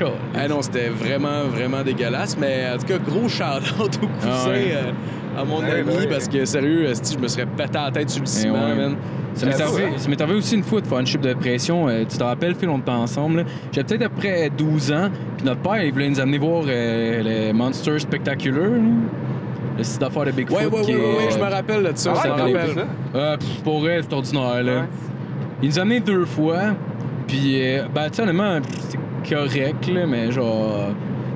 ouais. là. Ah non, c'était vraiment, vraiment dégueulasse. Mais en tout cas, gros shout-out au cousin, Ah ouais. euh, à mon Ouais, ami, ouais. parce que sérieux, je me serais pété la tête sur le ciment, ouais. man. Ça m'est arrivé, ça m'est arrivé aussi une fois de faire une chute de pression. Euh, tu te rappelles, Phil, on était ensemble. là. J'avais peut-être à peu près 12 ans. Puis notre père, il voulait nous amener voir euh, le Monster Spectacular. là. Le site d'affaires de Bigfoot. Ouais, ouais, qui ouais, est, ouais, ouais, je me rappelle de ça, Ah, je me rappelle. ça. euh, pff, pour elle, c'est ordinaire. Là. Ouais. Il nous a amené deux fois. Puis, euh, ben, tu sais, honnêtement, c'était correct, là, mais genre.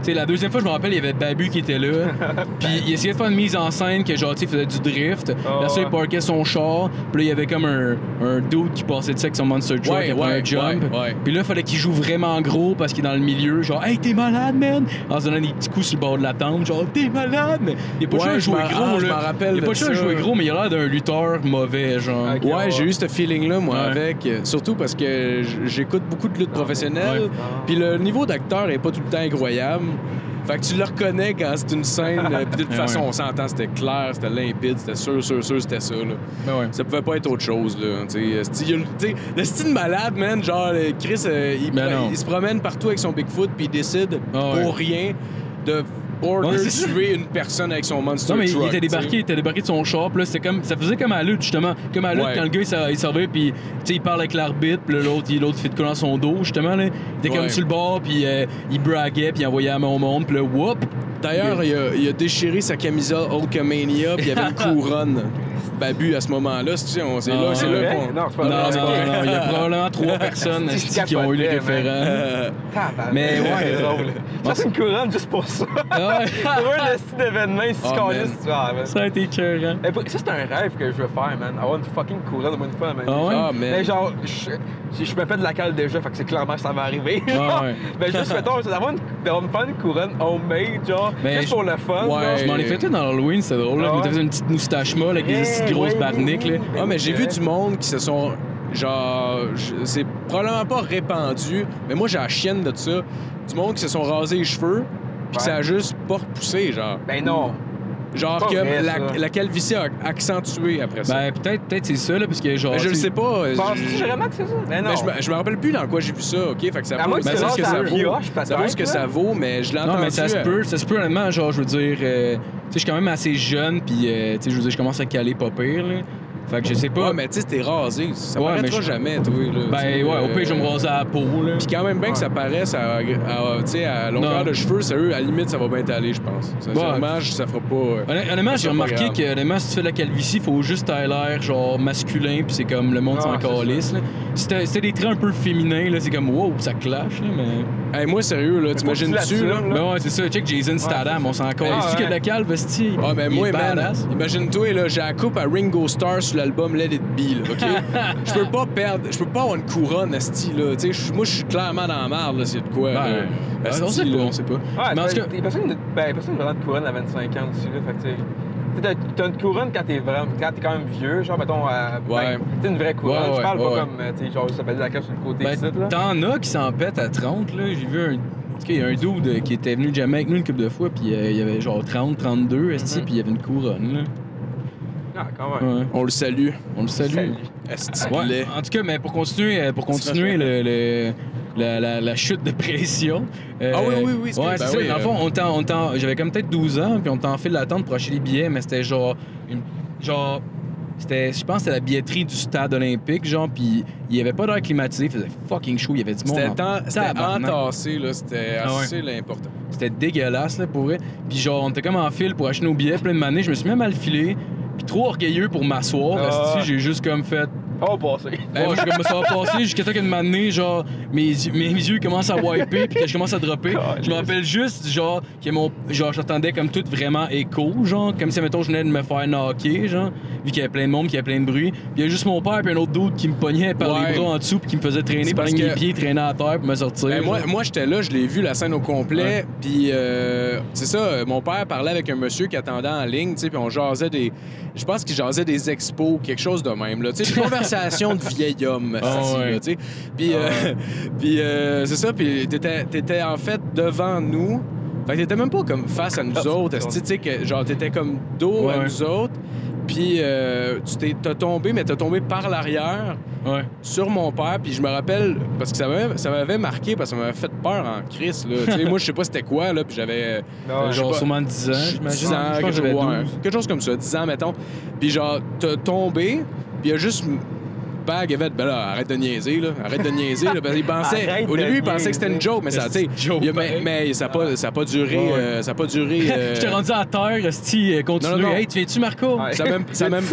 Tu sais, la deuxième fois, je me rappelle, il y avait Babu qui était là. puis il essayait de faire une mise en scène que, genre, tu faisait du drift. Ah, là, ça, il parquait son char. Puis là, il y avait comme un, un dude qui passait dessus avec son Monster Truck Ouais, après ouais, un jump. ouais, ouais. Puis là, il fallait qu'il joue vraiment gros parce qu'il est dans le milieu. Genre, hey, t'es malade, man! En se donnant des petits coups sur le bord de la tente. Genre, t'es malade! Mais il a pas de jouer gros, ah, je là. m'en rappelle Il a pas de de ça. jouer gros, mais il a l'air d'un lutteur mauvais, genre. Ouais, ouais. j'ai eu ce feeling-là, moi, Ouais. avec. euh, Surtout parce que j'écoute beaucoup de lutte professionnelle. Puis le niveau d'acteur est pas tout le temps incroyable. Fait que tu le reconnais quand c'est une scène. euh, Puis de toute façon, on s'entend, c'était clair, c'était limpide, c'était sûr, sûr, sûr, c'était ça. Là. Ben ouais. Ça pouvait pas être autre chose, là. tu sais. Esti, il y a le- style malade, man, genre, euh, Chris, euh, il, Ben non. il se promène partout avec son Bigfoot, puis il décide, Ah ouais. pour rien, de order ça. tuer une personne avec son monster Non, mais truck. il était débarqué, il était débarqué de son char, puis là, c'était comme, ça faisait comme à la lutte, justement. Comme à la lutte, Ouais. quand le gars, il va, puis, tu sais, il parle avec l'arbitre, puis l'autre, il- l'autre fait de quoi dans son dos, justement, là. Il était comme sur le bord, puis euh, il braguait, puis il envoyait main au monde, puis là, whoop! D'ailleurs, il a, il a déchiré sa camisole Hulkamania, puis il y avait une couronne. Babu à ce moment-là, c'est tu sais, on- c'est Ah, là, c'est là qu'on. Non, c'est pas Non, vrai. non, non, il y a probablement trois personnes C'est qui ont eu les référents? Mais ouais. c'est drôle. Ça, c'est une couronne juste pour ça. Ah. Pour un style d'événement, est, ah, man. Ça a été écœurant. Eh, Ça, c'est un rêve que je veux faire, man. Avoir une fucking couronne au moins une fois, man. Ah. Mais genre, je, si je me pète de la cale déjà, fait que c'est clairement que ça va arriver. Ah ouais. Mais juste, mettons, c'est d'avoir une, faire couronne homemade, genre, Mais juste je- pour le fun. Ouais. Je m'en ai fait une dans Halloween, c'était drôle. Là. Je m'étais fait une petite moustache molle avec des Là. Ah, mais j'ai vu du monde qui se sont. Genre, c'est probablement pas répandu, mais moi j'ai la chienne de ça. Du monde qui se sont rasés les cheveux, puis Ouais. ça a juste pas repoussé, genre. Ben non. Genre que vrai, la, calvitie a accentué après ça. Ben, peut-être peut c'est ça, là, parce que genre. mais je le sais, pas. Penses-tu je- vraiment que c'est ça? Ben non. mais je, me, je me rappelle plus dans quoi j'ai vu ça, ok? Fait que ça À vaut, ben, ce que ça vaut. pioche, Ça vaut ce que ça vaut, mais je l'ai Non, mais ça se euh, peut, ça se peut honnêtement, genre, je veux dire, euh, tu sais, je suis quand même assez jeune, puis, euh, tu sais, je veux dire, je commence à caler pas pire, là. Fait que je sais pas. Ouais, mais tu sais, t'es rasé. Ça Ouais, paraîtra je- jamais, toi. Là, ben ouais, au euh, pire, je vais me raser à la peau, là. Puis quand même bien que ça paraisse à, à, tu sais, à longueur Non. de cheveux, sérieux, à la limite, ça va bien t'aller, je pense. Sincèrement, je- ça fera pas. euh, Honn- Honnêtement, Ça, j'ai c'est remarqué grave. que honnêtement, si tu fais de la calvitie, il faut juste t'avoir l'air genre masculin, puis c'est comme le monde Ah, s'en c'est calisse. là. Si t'as si t'as des traits un peu féminins, là, c'est comme wow, ça clash, là, mais. Hey, moi, sérieux, là, que t'imagines-tu, là? Mais ouais, c'est ça, check Jason Statham, on s'en calisse. Ah, ouais. la calve? Ah, ben moi, man, imagine-toi, là, j'ai la coupe à Ringo Starr sur l'album Let It Be, là, OK? Je peux pas perdre, je peux pas avoir une couronne, esti, là. Tu sais, je- moi, je suis clairement dans la merde, là, c'est de quoi, là. Ben, Esti, on sait pas, là. on sait pas. Ouais, mais en tout cas, t'as- personne, ben, personne vraiment de couronne à 25 ans aussi, là. Fait que, tu sais, tu sais, t'as- t'as une couronne quand t'es vraiment, quand t'es quand même vieux, genre, mettons, à, Ouais. ben, tu sais, une vraie couronne. Ouais, je ouais, parle ouais, pas ouais. comme, euh, tu sais, genre, ça fait de la cache sur le côté ben, ici, là. t'en as qui s'en pètent à 30, là. J'ai vu un. Il y a un dude euh, qui était venu jamais avec nous une couple de fois, puis euh, il y avait genre 30, 32, esti, Mhm. puis il y avait une couronne, là. Ah, quand même. Ouais. On le salue. On le salue. Salut. Ouais, en tout cas, mais pour continuer, euh, pour continuer le, le- la, la- la chute de pression. euh, Ah oui, oui, oui, c'est Ouais, c'est ben ça. oui, Dans le euh, fond, on t'en- on t'en- j'avais comme peut-être 12 ans, puis on t'en fait l'attente pour acheter les billets, mais c'était genre. Une, genre. C'était, je pense que c'était la billetterie du stade olympique, genre, puis il y avait pas d'air climatisé, il faisait fucking chaud, il y avait du monde. C'était en c'était entassé, là. C'était Ah ouais. assez l'important. C'était dégueulasse, là, pour vrai. Puis genre, on était comme en file pour acheter nos billets plein de manées, je me suis même mal filé, puis trop orgueilleux pour m'asseoir, Ah. j'ai juste comme fait. Oh, passé. Bon, je comme ça va passer jusqu'à temps qu'une matinée, genre, mes, yeux- mes yeux commencent à wiper puis que je commence à dropper. Je me rappelle juste, genre, que mon. Genre, j'entendais comme tout vraiment écho, genre, comme si, mettons, je venais de me faire knocker, genre, vu qu'il y avait plein de monde, qu'il y avait plein de bruit. Puis il y a juste mon père puis un autre doute qui me pognait par Ouais. les bras en dessous puis qui me faisait traîner par que- pieds, traîner à terre pour me sortir. Ben, moi, moi j'étais là, je l'ai vu la scène au complet. Puis euh, c'est ça, mon père parlait avec un monsieur qui attendait en ligne, tu sais, puis on jasait des. Je pense qu'il jasait des expos, quelque chose de même, là. Tu sais, des conversations de vieil homme, Ah assis, ouais. là, tu sais. Puis, euh, puis euh, c'est ça, puis t'étais, t'étais en fait devant nous. Fait que t'étais même pas comme face à nous Ah, autres, tu sais, que genre t'étais comme dos à nous autres. Puis euh, tu t'es, t'as tombé, mais t'as tombé par l'arrière Ouais. sur mon père, puis je me rappelle, parce que ça m'avait, ça m'avait marqué, parce que ça m'avait fait peur en crise, là. tu sais, moi, je sais pas c'était quoi, là, puis j'avais... Non, je sais genre, pas. sûrement 10 ans, j'imagine. 10 ans, Je pense quelque, que j'avais chose, ouais, 12. quelque chose comme ça, 10 ans, mettons. Puis genre, t'as tombé, puis il y a juste... Bag avait ben là, arrête de niaiser, là. Arrête de niaiser, là. Parce qu'il pensait... Arrête au début, il pensait que c'était une joke, mais ça, tu sais... Mais, ça n'a pas, ça a pas duré... Ouais, euh, ça a pas duré... euh, J'étais rendu à terre, Esti, euh, continue. Non, non, non. Hey, tu viens-tu, Marco? Ouais. Ça même- ça Il y a même-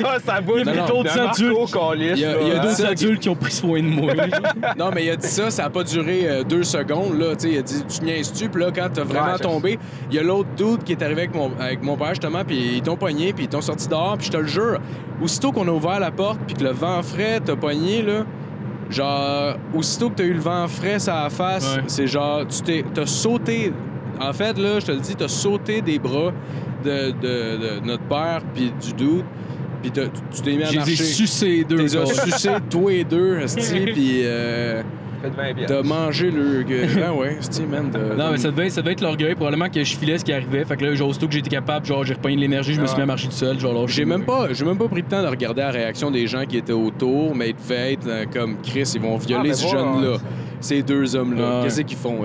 sort sa bouche. Il y a d'autres adultes. Il y a- d'autres Deux adultes qui ont pris soin de moi. Non, mais il a dit ça, ça a pas duré deux secondes, là. Tu sais, il a dit, tu niaises-tu? Puis là, quand t'as vraiment je- tombé, il y a l'autre dude qui est arrivé avec mon, avec mon père, justement, puis ils t'ont pogné, puis ils t'ont sorti dehors, puis je te le jure, aussitôt qu'on a ouvert la porte, puis que le vent frais t'a pogné, là, genre, aussitôt que t'as eu le vent frais sur la face, Ouais. c'est genre, tu t'es, t'as sauté. En fait, là, je te le dis, t'as sauté des bras de, de- de notre père, puis du dude, puis t'as- tu t'es mis à J'ai marcher. des sucés deux. T'es sucé tous les deux, puis euh, Faites 20 piastres. t'as mangé le... Ah ouais, esti, man. Non, mais ça devait, ça devait être l'orgueil. Probablement que je filais ce qui arrivait. Fait que là, genre, aussitôt que j'étais capable, genre, j'ai repogné de l'énergie, je me suis Ah. mis à marcher tout seul. Genre, là, J'ai même pas, j'ai même pas pris le temps de regarder la réaction des gens qui étaient autour, mais il devait être euh, comme Chris, ils vont violer Ah, ce jeune-là, ouais. ces deux hommes-là. Ouais. Qu'est-ce qu'ils font?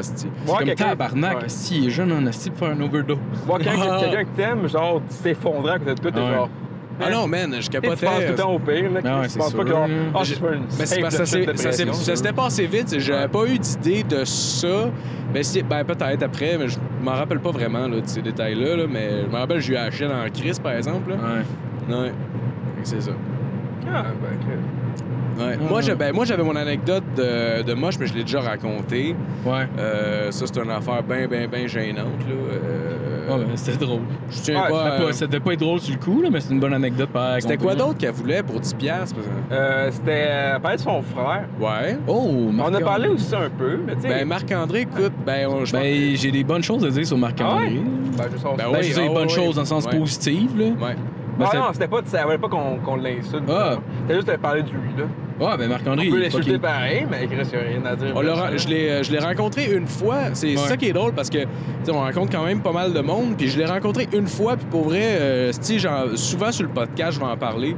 Voir C'est comme tabarnak. Ouais. Si, il est jeune en asti pour faire un overdose. Voir quelqu'un Ah. quelqu'un que t'aimes, genre, s'effondrer à côté de toi, t'es Ouais. genre. Ah non, man, je sais, tu capotais. penses tout le temps au pire, là. C'est penses pas que, ah, je Mais ça ça s'était passé vite. J'avais pas eu d'idée de ça. Ben, si- ben peut-être après, mais je m'en rappelle pas vraiment là, de ces détails-là. là, mais je me rappelle, j'ai eu la chienne en crise, par exemple. Là. Ouais. Ouais. C'est ça. Ah, ben, ok. Ouais. Ah. Moi, j'ai- ben, moi, j'avais mon anecdote de, de moche, mais je l'ai déjà raconté. Ouais. Euh, ça, c'est une affaire bien, bien, bien gênante. Là. Euh, Ouais, ben, c'était drôle. je tiens Ouais, pas. C'était à- pas, c'était pas être drôle sur le coup, là, mais c'est une bonne anecdote par C'était quoi d'autre qu'elle voulait pour 10$? piastres, par exemple? Euh, C'était. Parlait de son frère. Ouais. Oh, On a Marc-André. parlé aussi un peu, mais tu sais. Ben, Marc-André, écoute, ben, on- je pense- Ben, j'ai des bonnes choses à dire sur Marc-André. Ah ouais? Ben, je sens Ben Ben, oui, je ah des bonnes ouais, choses dans le sens ouais. positif, là. Ouais. Ben, Ah non, c'était pas. Ça voulait pas qu'on qu'on l'insulte. Ah. C'était juste de parler de lui, là. Ouais, ben Marc-André, On peut il est l'insulter fucking- pareil, mais Chris, il a rien à dire. On je l'ai euh, je l'ai rencontré une fois. C'est Ouais. ça qui est drôle parce que tu sais, on rencontre quand même pas mal de monde. Puis je l'ai rencontré une fois. Puis pour vrai, euh, genre, souvent sur le podcast, je vais en parler.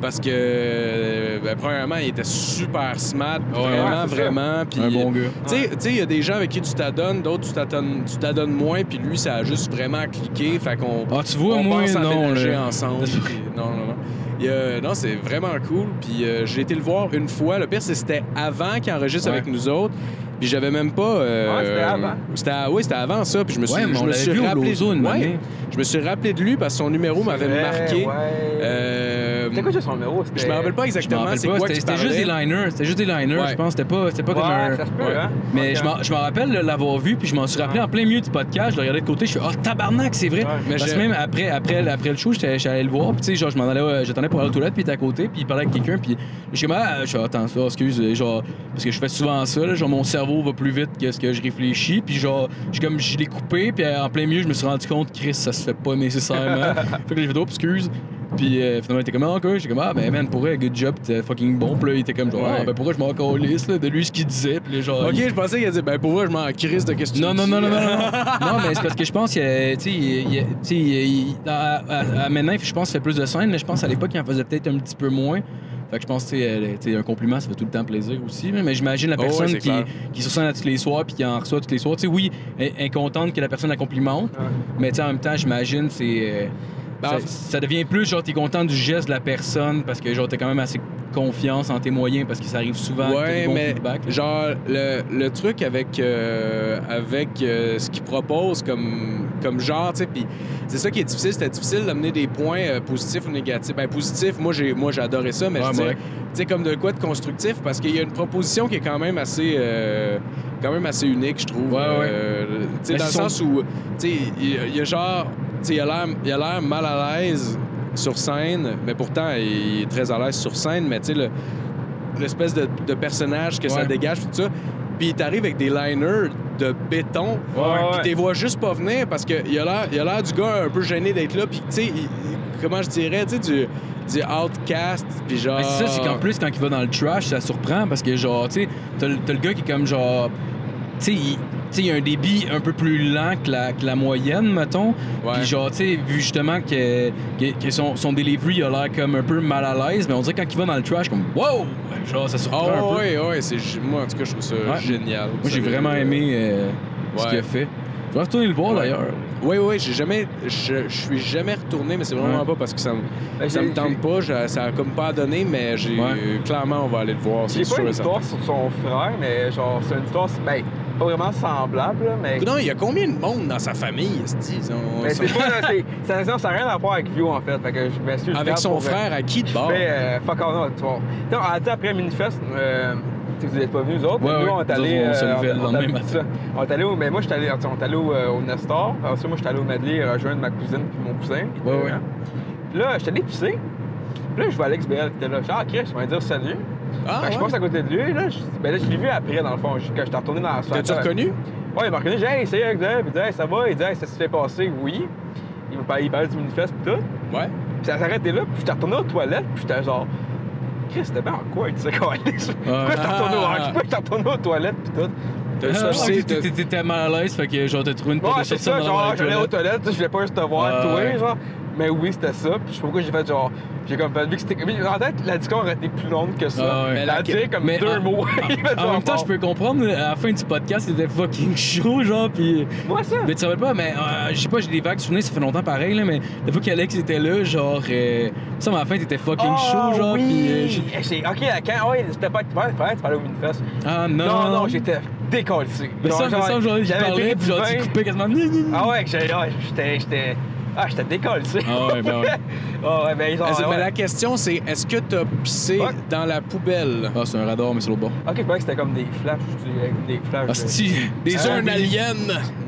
Parce que, euh, ben, premièrement, il était super smart, Ouais, vraiment, ouais, vraiment. Puis, Un bon gars. Tu sais- tu sais, il y a des gens avec qui tu t'adonnes, d'autres tu t'adonnes, moins, puis lui, ça a juste vraiment cliqué. Fait qu'on Ah, tu vois, on moi, pense non. là. ensemble. non, non, non. Non, c'est vraiment cool. Puis euh, j'ai été le voir une fois. Le pire, c'était avant qu'il enregistre Ouais. avec nous autres. Puis j'avais même pas. euh, Ouais, c'était avant. c'était oui, c'était avant ça. Puis je me suis, Ouais, je on me suis rappelé. Une ouais, je me suis rappelé de lui parce que son numéro m'avait marqué. Euh, C'était quoi son numéro? je me rappelle pas exactement c'est quoi c'était juste des liners. C'était juste des liners, je pense. C'était pas, c'était pas comme un. Hein? Mais je me rappelle de l'avoir vu, puis je m'en suis rappelé en plein milieu du podcast. Je le regardais de côté, je suis oh tabarnak, c'est vrai. Parce que même après, après, après le show, allé le voir, puis tu sais, genre, je m'en allais, euh, j'attendais pour aller aux toilettes, puis il était à côté, puis il parlait avec quelqu'un, puis je suis comme, ah, je suis attends, ça, excuse, genre, parce que je fais souvent ça, genre, mon cerveau va plus vite que ce que je réfléchis, puis genre, je comme, je l'ai coupé, puis en plein milieu, je me suis rendu compte, Chris, ça se fait pas nécessairement. fait que j'ai fait, oh, excuse. Puis euh, finalement, il était comme, ah, ok, j'étais comme, ah, ben, man, pour vrai, good job, t'es fucking bon. Puis là, il était comme, genre, ah, ben, pourquoi je m'en calisse, là, de lui, ce qu'il disait, puis genre. Ok, il- je pensais qu'il a dit, ben pour vrai, je m'en crisse de que tu non, non, non, non, non, non, non. Mais c'est parce que je pense qu'il y a- tu sais, à, maintenant, je pense qu'il fait plus de scènes, mais je pense à l'époque, il en faisait peut-être un petit peu moins. Fait que je pense que un compliment, ça fait tout le temps plaisir aussi. Mais j'imagine la Oh, personne qui, qui scène à tous les soirs puis qui en reçoit tous les soirs. Tu sais, oui, elle est contente que la personne la complimente, Ouais. mais tu sais, en même temps, j'imagine, c'est. euh, Ben, ça, devient plus genre, t'es content du geste de la personne parce que genre, t'as quand même assez confiance en tes moyens parce que ça arrive souvent Ouais, mais genre le, le truc avec euh, avec euh, ce qu'il propose comme comme genre, tu sais, puis c'est ça qui est difficile, c'était difficile d'amener des points euh, positifs ou négatifs. Ben positif, moi j'ai moi adoré ça, mais Ouais, je tu comme de quoi de constructif parce qu'il y a une proposition qui est quand même assez quand même assez unique, je trouve. Ouais, ouais. Tu sais Mais dans le sens où tu sais il y a- il y, a genre il a l'air il mal à l'aise sur scène, mais pourtant il est très à l'aise sur scène, mais tu sais le l'espèce de, de personnage que ça dégage, tout ça. Puis t'arrives avec des liners de béton, puis t'es vois juste pas venir parce qu'il a l'air il a l'air du gars un peu gêné d'être là, puis tu sais, il- il- comment je dirais, tu sais, du, du outcast, puis genre... C'est ça, c'est qu'en plus, quand il va dans le trash, ça surprend parce que, genre, tu sais, t'as le gars qui est comme, genre, tu sais, il- tu sais, il y a un débit un peu plus lent que la, que la moyenne, mettons. Ouais. Puis, genre, tu sais, vu justement que, que, que son, son delivery il a l'air comme un peu mal à l'aise, mais on dirait quand il va dans le trash, comme, wow! Genre, ça surprend un Oh, peu. ouais, ouais, c'est... Moi, en tout cas, je trouve ça Ouais. génial. Moi, j'ai vraiment aimé euh, ce qu'il a fait. Je vais retourner le voir, Ouais. d'ailleurs. Oui, oui, j'ai jamais... Je, je suis jamais retourné, mais c'est vraiment Ouais. pas parce que ça me, Ben, ça j'ai- me tente pas, je- ça a comme pas donné, mais j'ai... Ouais. Clairement, on va aller le voir, c'est J'ai sûr pas une histoire sur son frère, mais genre, c'est une histoire, ben, pas vraiment semblable, là, mais. Non, il y a combien de monde dans sa famille? Ils ont- Mais c'est pas, ça n'a rien à voir avec View, en fait. Fait que je m'excuse. Avec son pour, euh, frère, à qui de Je bord? euh, fuck all, non, tu vois. On après Minifest, euh, vous n'êtes pas venus, nous autres, Ouais, mais nous, on est autres, on euh, on- on est-. On allé au. Mais moi, j'étais allé, tu sais, on est allé au, euh, au Nestor. Ça, moi, j'étais allé au Medley rejoindre ma cousine puis mon cousin. là. Là, j'étais allé pisser. Puis là, je vois Alex BL qui était là. Je dis, ah, Chris, je vais dire salut. Ah, je passe à côté de lui. Là, je, ben là, je l'ai vu après, dans le fond, quand j'étais retourné dans la salle. T'as-tu reconnu? Ouais, il m'a reconnu. J'ai dit, hey, c'est. Puis il dit, hey, ça va? Il dit, hey, ça se fait passer. Oui. Il me parlait, il parlait du manifeste puis tout. Ouais. Puis ça s'arrêtait là, puis j'étais retourné aux toilettes, puis j'étais genre. Chris, c'était bien en quoi, tu sais, quoi? Pourquoi Ah. pourquoi j'étais retourné aux toilettes, puis tout? T'as-tu Ah, pissé? ok, t'étais- mal à l'aise, fait que, genre, t'as trouvé une porte Ouais, de c'est sortie ça, la genre, j'allais aux toilette. toilettes, tu sais, je voulais pas juste te voir, toi, genre. Mais oui, c'était ça, puis je sais pas pourquoi j'ai fait genre. J'ai comme fait. Vu que c'était. mais En tête, la discussion aurait été plus longue que ça. Ah, ouais. Elle a dit comme Mais deux en- mots. Fait En même temps, je peux comprendre, à la fin du podcast, c'était fucking chaud, genre, pis. Moi, ça. Mais tu rappelles pas, mais euh, je sais pas, j'ai des vagues souvenirs, ça fait longtemps pareil, là, mais la fois qu'Alex était là, genre, euh, ça, mais à la fin, t'étais fucking chaud, genre, oui. pis. euh, j'ai- Eh, Ok, à quand? Ouais, c'était pas. Tu parlais, tu parlais au Minifest. ah non, Non, non, j'étais décollé. Mais ça, mais ça, genre, j'y j'avais parlais, du genre, tu coupais quasiment. Ah ouais, j'étais. J'étais. Ah, j'étais décollé, tu sais. Ah ouais, ben ouais. Ah ouais, ben, genre, Est-ce- ouais. Mais la question, c'est est-ce que t'as pissé Ouais. dans la poubelle? Ah, c'est un radar, mais c'est l'autre bord. Ok, je croyais que c'était comme des flashs, des flashs. Ah, de- c'est Des Ah, un oui. alien!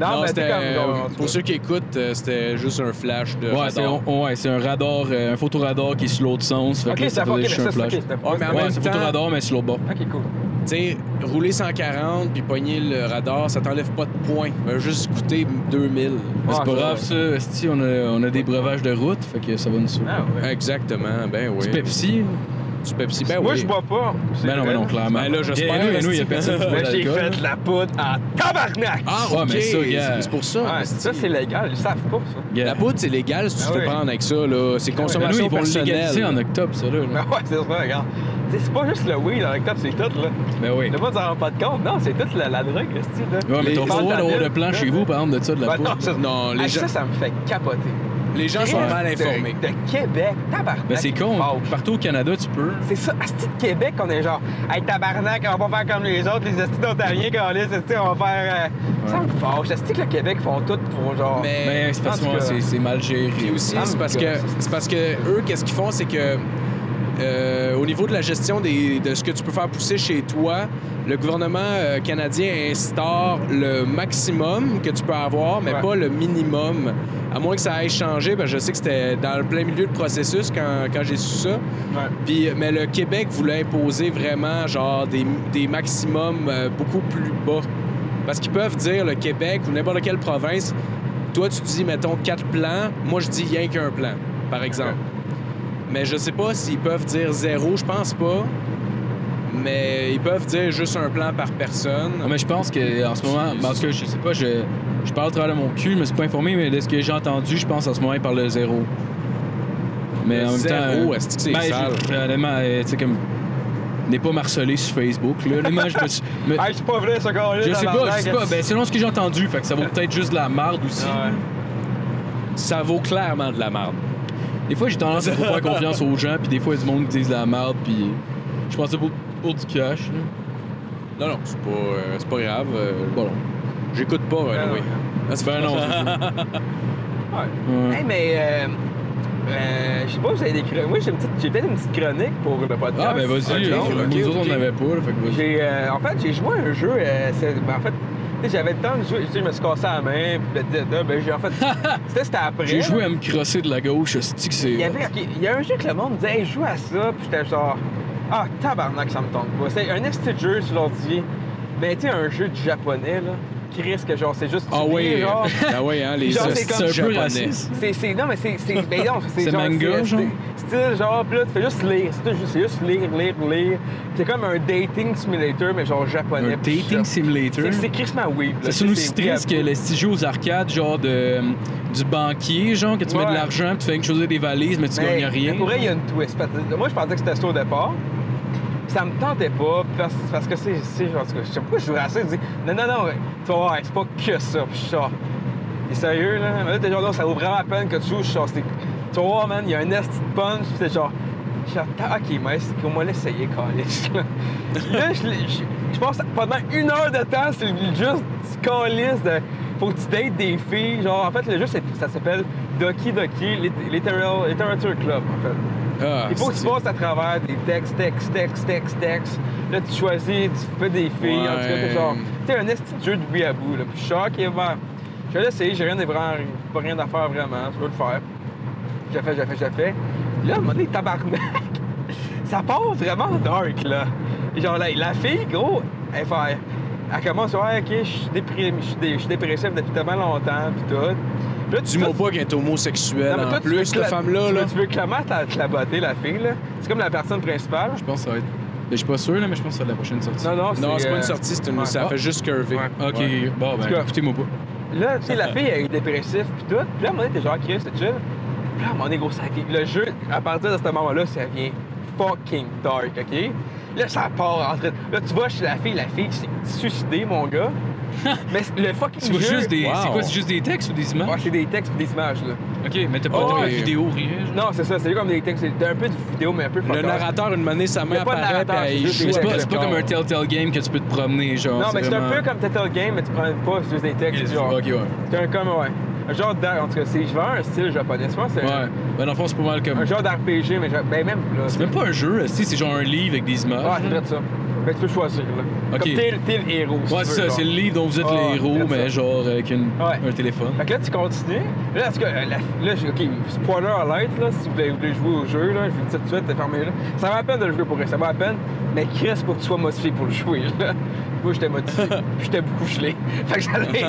Non, mais c'était. comme- euh, non, pour ceux qui écoutent, euh, c'était juste un flash de. Ouais, c'est on- ouais, c'est un radar, euh, un photoradar qui est sur l'autre sens. Fait Ok, mais un c'est ok, flash. Ouais, mais c'est un photoradar, mais sur l'autre bord. Ok, cool. Tu sais, rouler 140 puis pogner le radar, ça t'enlève pas de points. Ça va juste coûter 2000. Mais c'est pas grave, ça. esti, on a, on a des breuvages de route, fait que ça va nous sauver. Ah ouais. Exactement, ben oui. Du Pepsi. Du Pepsi. Ben Moi, oui. je bois pas. Ben non, ben non, clairement. Ben là, j'espère, Et nous, il y a personne qui boit j'ai fait de la poudre en tabarnak! Ah, Ouais, mais ça, gars. C'est pour ça. Ouais, ça, c'est légal. Ils savent pas, ça. Yeah. La poudre, c'est légal si tu Ah te fais prendre avec ça. là. C'est Ben nous, consommation ils vont le légaliser en personnelle. octobre, ça, là. là. Ben ouais, c'est ça, regarde. C'est pas juste le weed le top, c'est tout, là. Ben oui. Le monde s'en rend pas de compte. Non, c'est toute la, la drogue, le style, là. Ouais, mais t'as pas le droit d'avoir Fentanyl, le plan chez vous, par exemple, de ça, de la Ben poudre. Non, les Hey, gens, ça, ça me fait capoter. Les gens sont mal De- informés. De, Québec, tabarnak. Ben c'est con. fâche. Partout au Canada, tu peux. C'est ça, à ce de Québec, on est genre, hey tabarnak, on va pas faire comme les autres, les estis d'Ontariens, laisse, esti, on va faire. euh, Ça me fâche. Est-ce que le Québec font tout pour genre. Mais- c'est parce que c'est mal géré. Puis aussi, c'est parce que parce que eux, qu'est-ce qu'ils font, c'est que euh, au niveau de la gestion des, de ce que tu peux faire pousser chez toi, le gouvernement euh, canadien instaure le maximum que tu peux avoir, mais Ouais. pas le minimum. À moins que ça aille changer, ben je sais que c'était dans le plein milieu de processus quand, quand j'ai su ça. Ouais. Puis, mais le Québec voulait imposer vraiment genre des, des maximums euh, beaucoup plus bas. Parce qu'ils peuvent dire le Québec ou n'importe quelle province, toi tu dis mettons quatre plans, moi je dis rien qu'un plan, par exemple. Mais je sais pas s'ils peuvent dire zéro, je pense pas. Mais ils peuvent dire juste un plan par personne. Ah, mais je pense qu'en ce moment, en tout cas, je sais pas, je, je parle à travers mon cul, je me suis pas informé, mais de ce que j'ai entendu, je pense en ce moment, ils parlent de zéro. Mais en même temps. Zéro, euh, est-ce que c'est ben, sale? je- honnêtement, euh, tu sais, comme. N'est pas marcelé sur Facebook, là. Honnêtement, je me suis- me- Hey, c'est pas vrai, ce gars-là. je sais pas, je sais pas. Ben, selon ce que j'ai entendu, fait que ça vaut peut-être juste de la marde aussi. Ouais. Ça vaut clairement de la merde. Des fois, j'ai tendance à trop faire confiance aux gens, puis des fois, il y a du monde qui disent la merde, puis je pense que c'est pour, pour du cash. là. Non, non, c'est pas, euh, c'est pas grave. euh, Bon, J'écoute pas, euh, oui. non. Ah, c'est Ben non, Ouais. Ouais. Hey, mais. Euh, euh, je sais pas, vous avez des chroniques. Moi, j'ai une petite- j'ai peut-être une petite chronique pour le podcast. Ah, ben vas-y, Ok, ok, nous autres, ok. on n'avait pas, là, fait que vas-y. J'ai, euh, en fait, j'ai joué à un jeu. euh, c'est- ben, en fait, j'avais le temps de jouer. Tu sais, je me suis cassé la main. Puis, ben, ben, ben, j'ai en fait. C'était c'était après. J'ai joué à me crosser de la gauche, c'est que c'est. Il y avait. ok, il y a un jeu que le monde disait, hey, joue à ça. Puis j'étais genre, ah, tabarnak, ça me tente pas. C'est un esti de jeu sur l'ordi. Mais tu sais, un jeu du japonais, là. Qui risque, genre, c'est juste. Ah oui, genre. ah oui, hein, les Genre, c'est comme- C'est un peu japonais. raciste. C'est, c'est, non, mais c'est, c'est, ben non, c'est, C'est genre, manga, c'est, genre? c'est- style, genre, pis là, tu fais juste lire, c'est juste, c'est juste lire, lire, lire. C'est comme un dating simulator, mais genre japonais. Un dating simulator? C'est, c'est là. Ça sonne aussi triste que les petits jeux aux arcades, genre de, du banquier, genre, que tu mets de Ouais. l'argent, tu fais une chose des valises, mais tu mais, gagnes rien. mais pour vrai, il y a une twist. Que moi, je pensais que c'était ça au départ. Ça me tentait pas, parce, que c'est, je sais pas pourquoi je jouais à ça, dis, non, non, non, tu c'est pas que ça. Pis je t'es sérieux, là? Mais là, t'es genre, non, ça vaut vraiment la peine que tu joues. Je c'est- tu man, il y a un esti de punch, pis c'est genre, Ah, ok, mais qu'on m'a l'essayer, calice, là? je, je, pense pendant une heure de temps, c'est juste du calice de. Faut que tu dates des filles. Genre, en fait, le jeu, ça s'appelle Doki Doki Literature Club, en fait. Ah, Il faut que tu passes à travers des textes, textes, textes, textes, textes. Là, tu choisis, tu fais des filles. En tout cas, t'es genre. Tu un esti de jeu de bout à bout. Là. Puis je suis je vais l'essayer, j'ai rien, de vraiment, pas rien à faire vraiment. Je veux le faire. J'ai fait, j'ai fait, j'ai fait. Là, à un moment donné, tabarnak. ça part vraiment dark, là. Genre, là, la fille, gros, elle fait. Elle commence, ouais, ok, je suis déprimé, je suis dé- je suis dépressif depuis tellement longtemps, puis tout. Là, tu Dis-moi pas qu'elle est homosexuelle non, mais en toi, tu veux plus, que la- cette femme-là. Tu Là. veux, tu veux clairement te te la botter, la fille, là? C'est comme la personne principale. Je pense que ça va être. Je suis pas sûr, là, mais je pense que c'est la prochaine sortie. Non, non, Non, c'est pas euh, une sortie, c'est une... ouais. ça Ah. fait juste curver. Ouais. Ok, Ouais. bon, En tout ben, écoutez-moi pas. Là, tu sais, la fille, elle est dépressive, puis tout. Puis là, à un moment donné, t'es genre, Chris, c'est chill. Puis là, à un moment donné, gros, ça vient- Le jeu, à partir de ce moment-là, ça devient fucking dark, OK? Là, ça part en train. Là, tu vas chez la fille, la fille s'est suicidée, mon gars. Mais le fucking Tu vois jeu... juste des. Wow. C'est quoi, c'est juste des textes ou des images? Ouais, c'est des textes et des images, là. Ok, mais t'as pas, Oh, t'as de vidéo, rien. genre? Non, c'est ça, c'est comme des textes. C'est un peu de vidéo, mais un peu Le fuck narrateur, une manée, sa main apparaît, puis c'est Mais c'est pas, c'est pas comme un. Telltale Game que tu peux te promener, genre. Non, mais c'est un peu comme Telltale Game, mais tu prends pas, c'est juste des textes, genre. Ok, ouais. C'est un comme, ouais. Un genre d'art, en tout cas, c'est je vends un style japonais. Je pense que c'est Ouais. Ben, dans le fond, c'est pas mal comme. un genre d'RPG, mais genre- ben même là. C'est même pas un jeu, si, c'est genre un livre avec des images. Ouais, c'est vrai de ça. Ben, tu peux choisir, là. Ok. Comme t'es t'es le héros. si Ouais, c'est ça, c'est le livre dont vous êtes Ah, les héros, c'est mais ça. genre avec une- Ouais. un téléphone. Fait que là, tu continues. Là, en tout cas, euh, là, OK, spoiler alert, là, si vous voulez, vous voulez jouer au jeu, là, je vous le dis tout de suite, fermez là. Ça va à peine de le jouer pour ça va à peine. Mais Chris, pour que tu sois motivé pour le jouer, là. Moi, j'étais motivé, puis j'étais beaucoup gelé. Fait que été.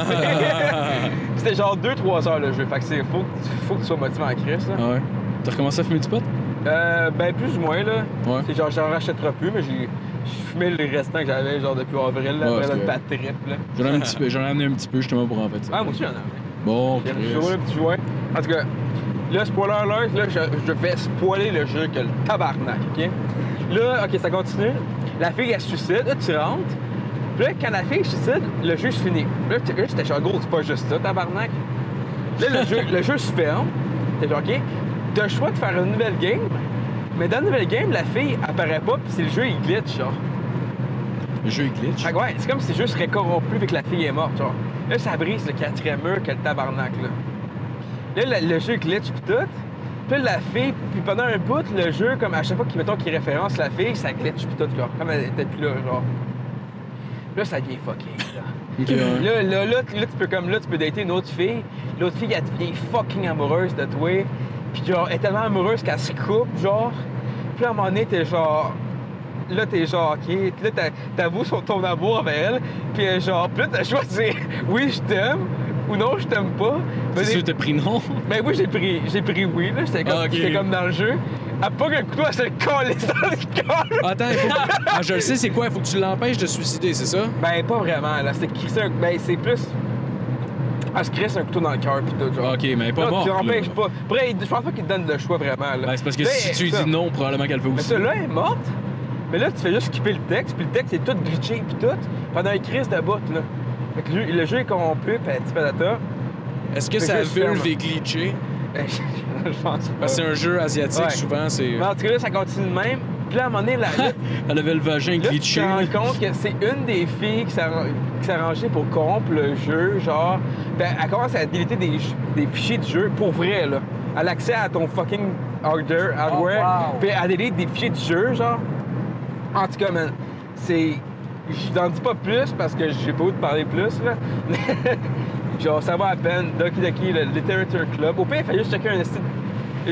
C'était genre 2-3 heures le jeu. Fait que c'est faut, que tu- faut que tu sois motivé en Chris, là. Ah ouais. T'as recommencé à fumer du pot? Euh, ben, plus ou moins, là. Ouais. C'est genre, j'en rachèterai plus, mais j'ai j'ai fumé le restant que j'avais, genre, depuis avril, là, après notre bad trip. J'en ai un petit peu, j'en ai amené un petit peu justement pour en fait ça. Ah, moi aussi, j'en ai. Bon, J'ai Chris. le petit joint. En tout cas, là, spoiler alert, là, je, je vais spoiler le jeu que le tabarnak, OK? Là, OK, ça continue. La fille, elle se suicide. Là, tu rentres. Puis là, quand la fille se suicide, le jeu se finit. Là, j'étais genre, gros, c'est pas juste ça, tabarnak. Là, le jeu, le jeu se ferme. T'es genre, OK, t'as le choix de faire une nouvelle game. Mais dans la nouvelle game, la fille apparaît pas, puis c'est le jeu, il glitch, genre. Le jeu est glitch. Fait que ouais, c'est comme si le jeu serait corrompu vu que la fille est morte, genre. Là, ça brise le quatrième mur que le tabarnak, là. Là, le, le jeu glitch pis tout. Puis la fille, puis pendant un bout, le jeu, comme à chaque fois qu'il mettons qu'il référence la fille, ça glitch pis tout, genre. Comme elle était plus là, genre. Là, ça devient fucké, là. Ouais. Là, là, là, là, tu peux comme là, tu peux dater une autre fille. L'autre fille, elle devient fucking amoureuse de toi. Puis genre, elle est tellement amoureuse qu'elle se coupe, genre. Puis là, à un moment donné, t'es genre. Là, t'es genre, OK. Là, t'a- t'avoues ton amour envers elle. Puis genre, puis là, t'as choisi oui, je t'aime ou non, je t'aime pas. Mais sûr, t'as pris non. ben oui, j'ai pris, j'ai pris oui, là. J'étais comme, Ah, comme dans le jeu. Elle pas qu'un couteau, elle se le colle dans le cœur. Attends, il faut... ah, je le sais, c'est quoi? Il faut que tu l'empêches de suicider, c'est ça? Ben, pas vraiment, là. C'est. Ben, c'est plus. Elle se crisse un couteau dans le cœur, pis tout, genre. Ok, mais pas Là, mort. Tu là. l'empêches pas. Après, je pense pas qu'il te donne le choix vraiment. Là. Ben, c'est parce que si tu lui ça. dis non, probablement qu'elle Mais aussi. ça, là, elle est morte. Mais là, tu fais juste skipper le texte, puis le texte est tout glitché, puis tout, pendant une crise de bout, là. Fait que le, le jeu est corrompu, petit patata. Est-ce que je ferme. vulve est glitchée? Ben, je je pense pas. Parce que c'est un jeu asiatique, Ouais. souvent, c'est... Mais en tout cas, ça continue de même. Puis là, à un moment donné, là, là, Elle avait le vagin Là, tu glitché. te rends compte que c'est une des filles qui arrangée pour corrompre le jeu, genre. Ben, elle commence à déliter des, ch- des fichiers de jeu pour vrai, là. Elle a accès à ton fucking hardware, hardware Oh, wow. puis elle délite des fichiers de jeu, genre. En tout cas, man, c'est. Je t'en dis pas plus parce que j'ai pas envie de parler plus, là. Mais, genre, ça va à peine. Doki Doki, le Literature Club. Au pire, il fallait juste checker un site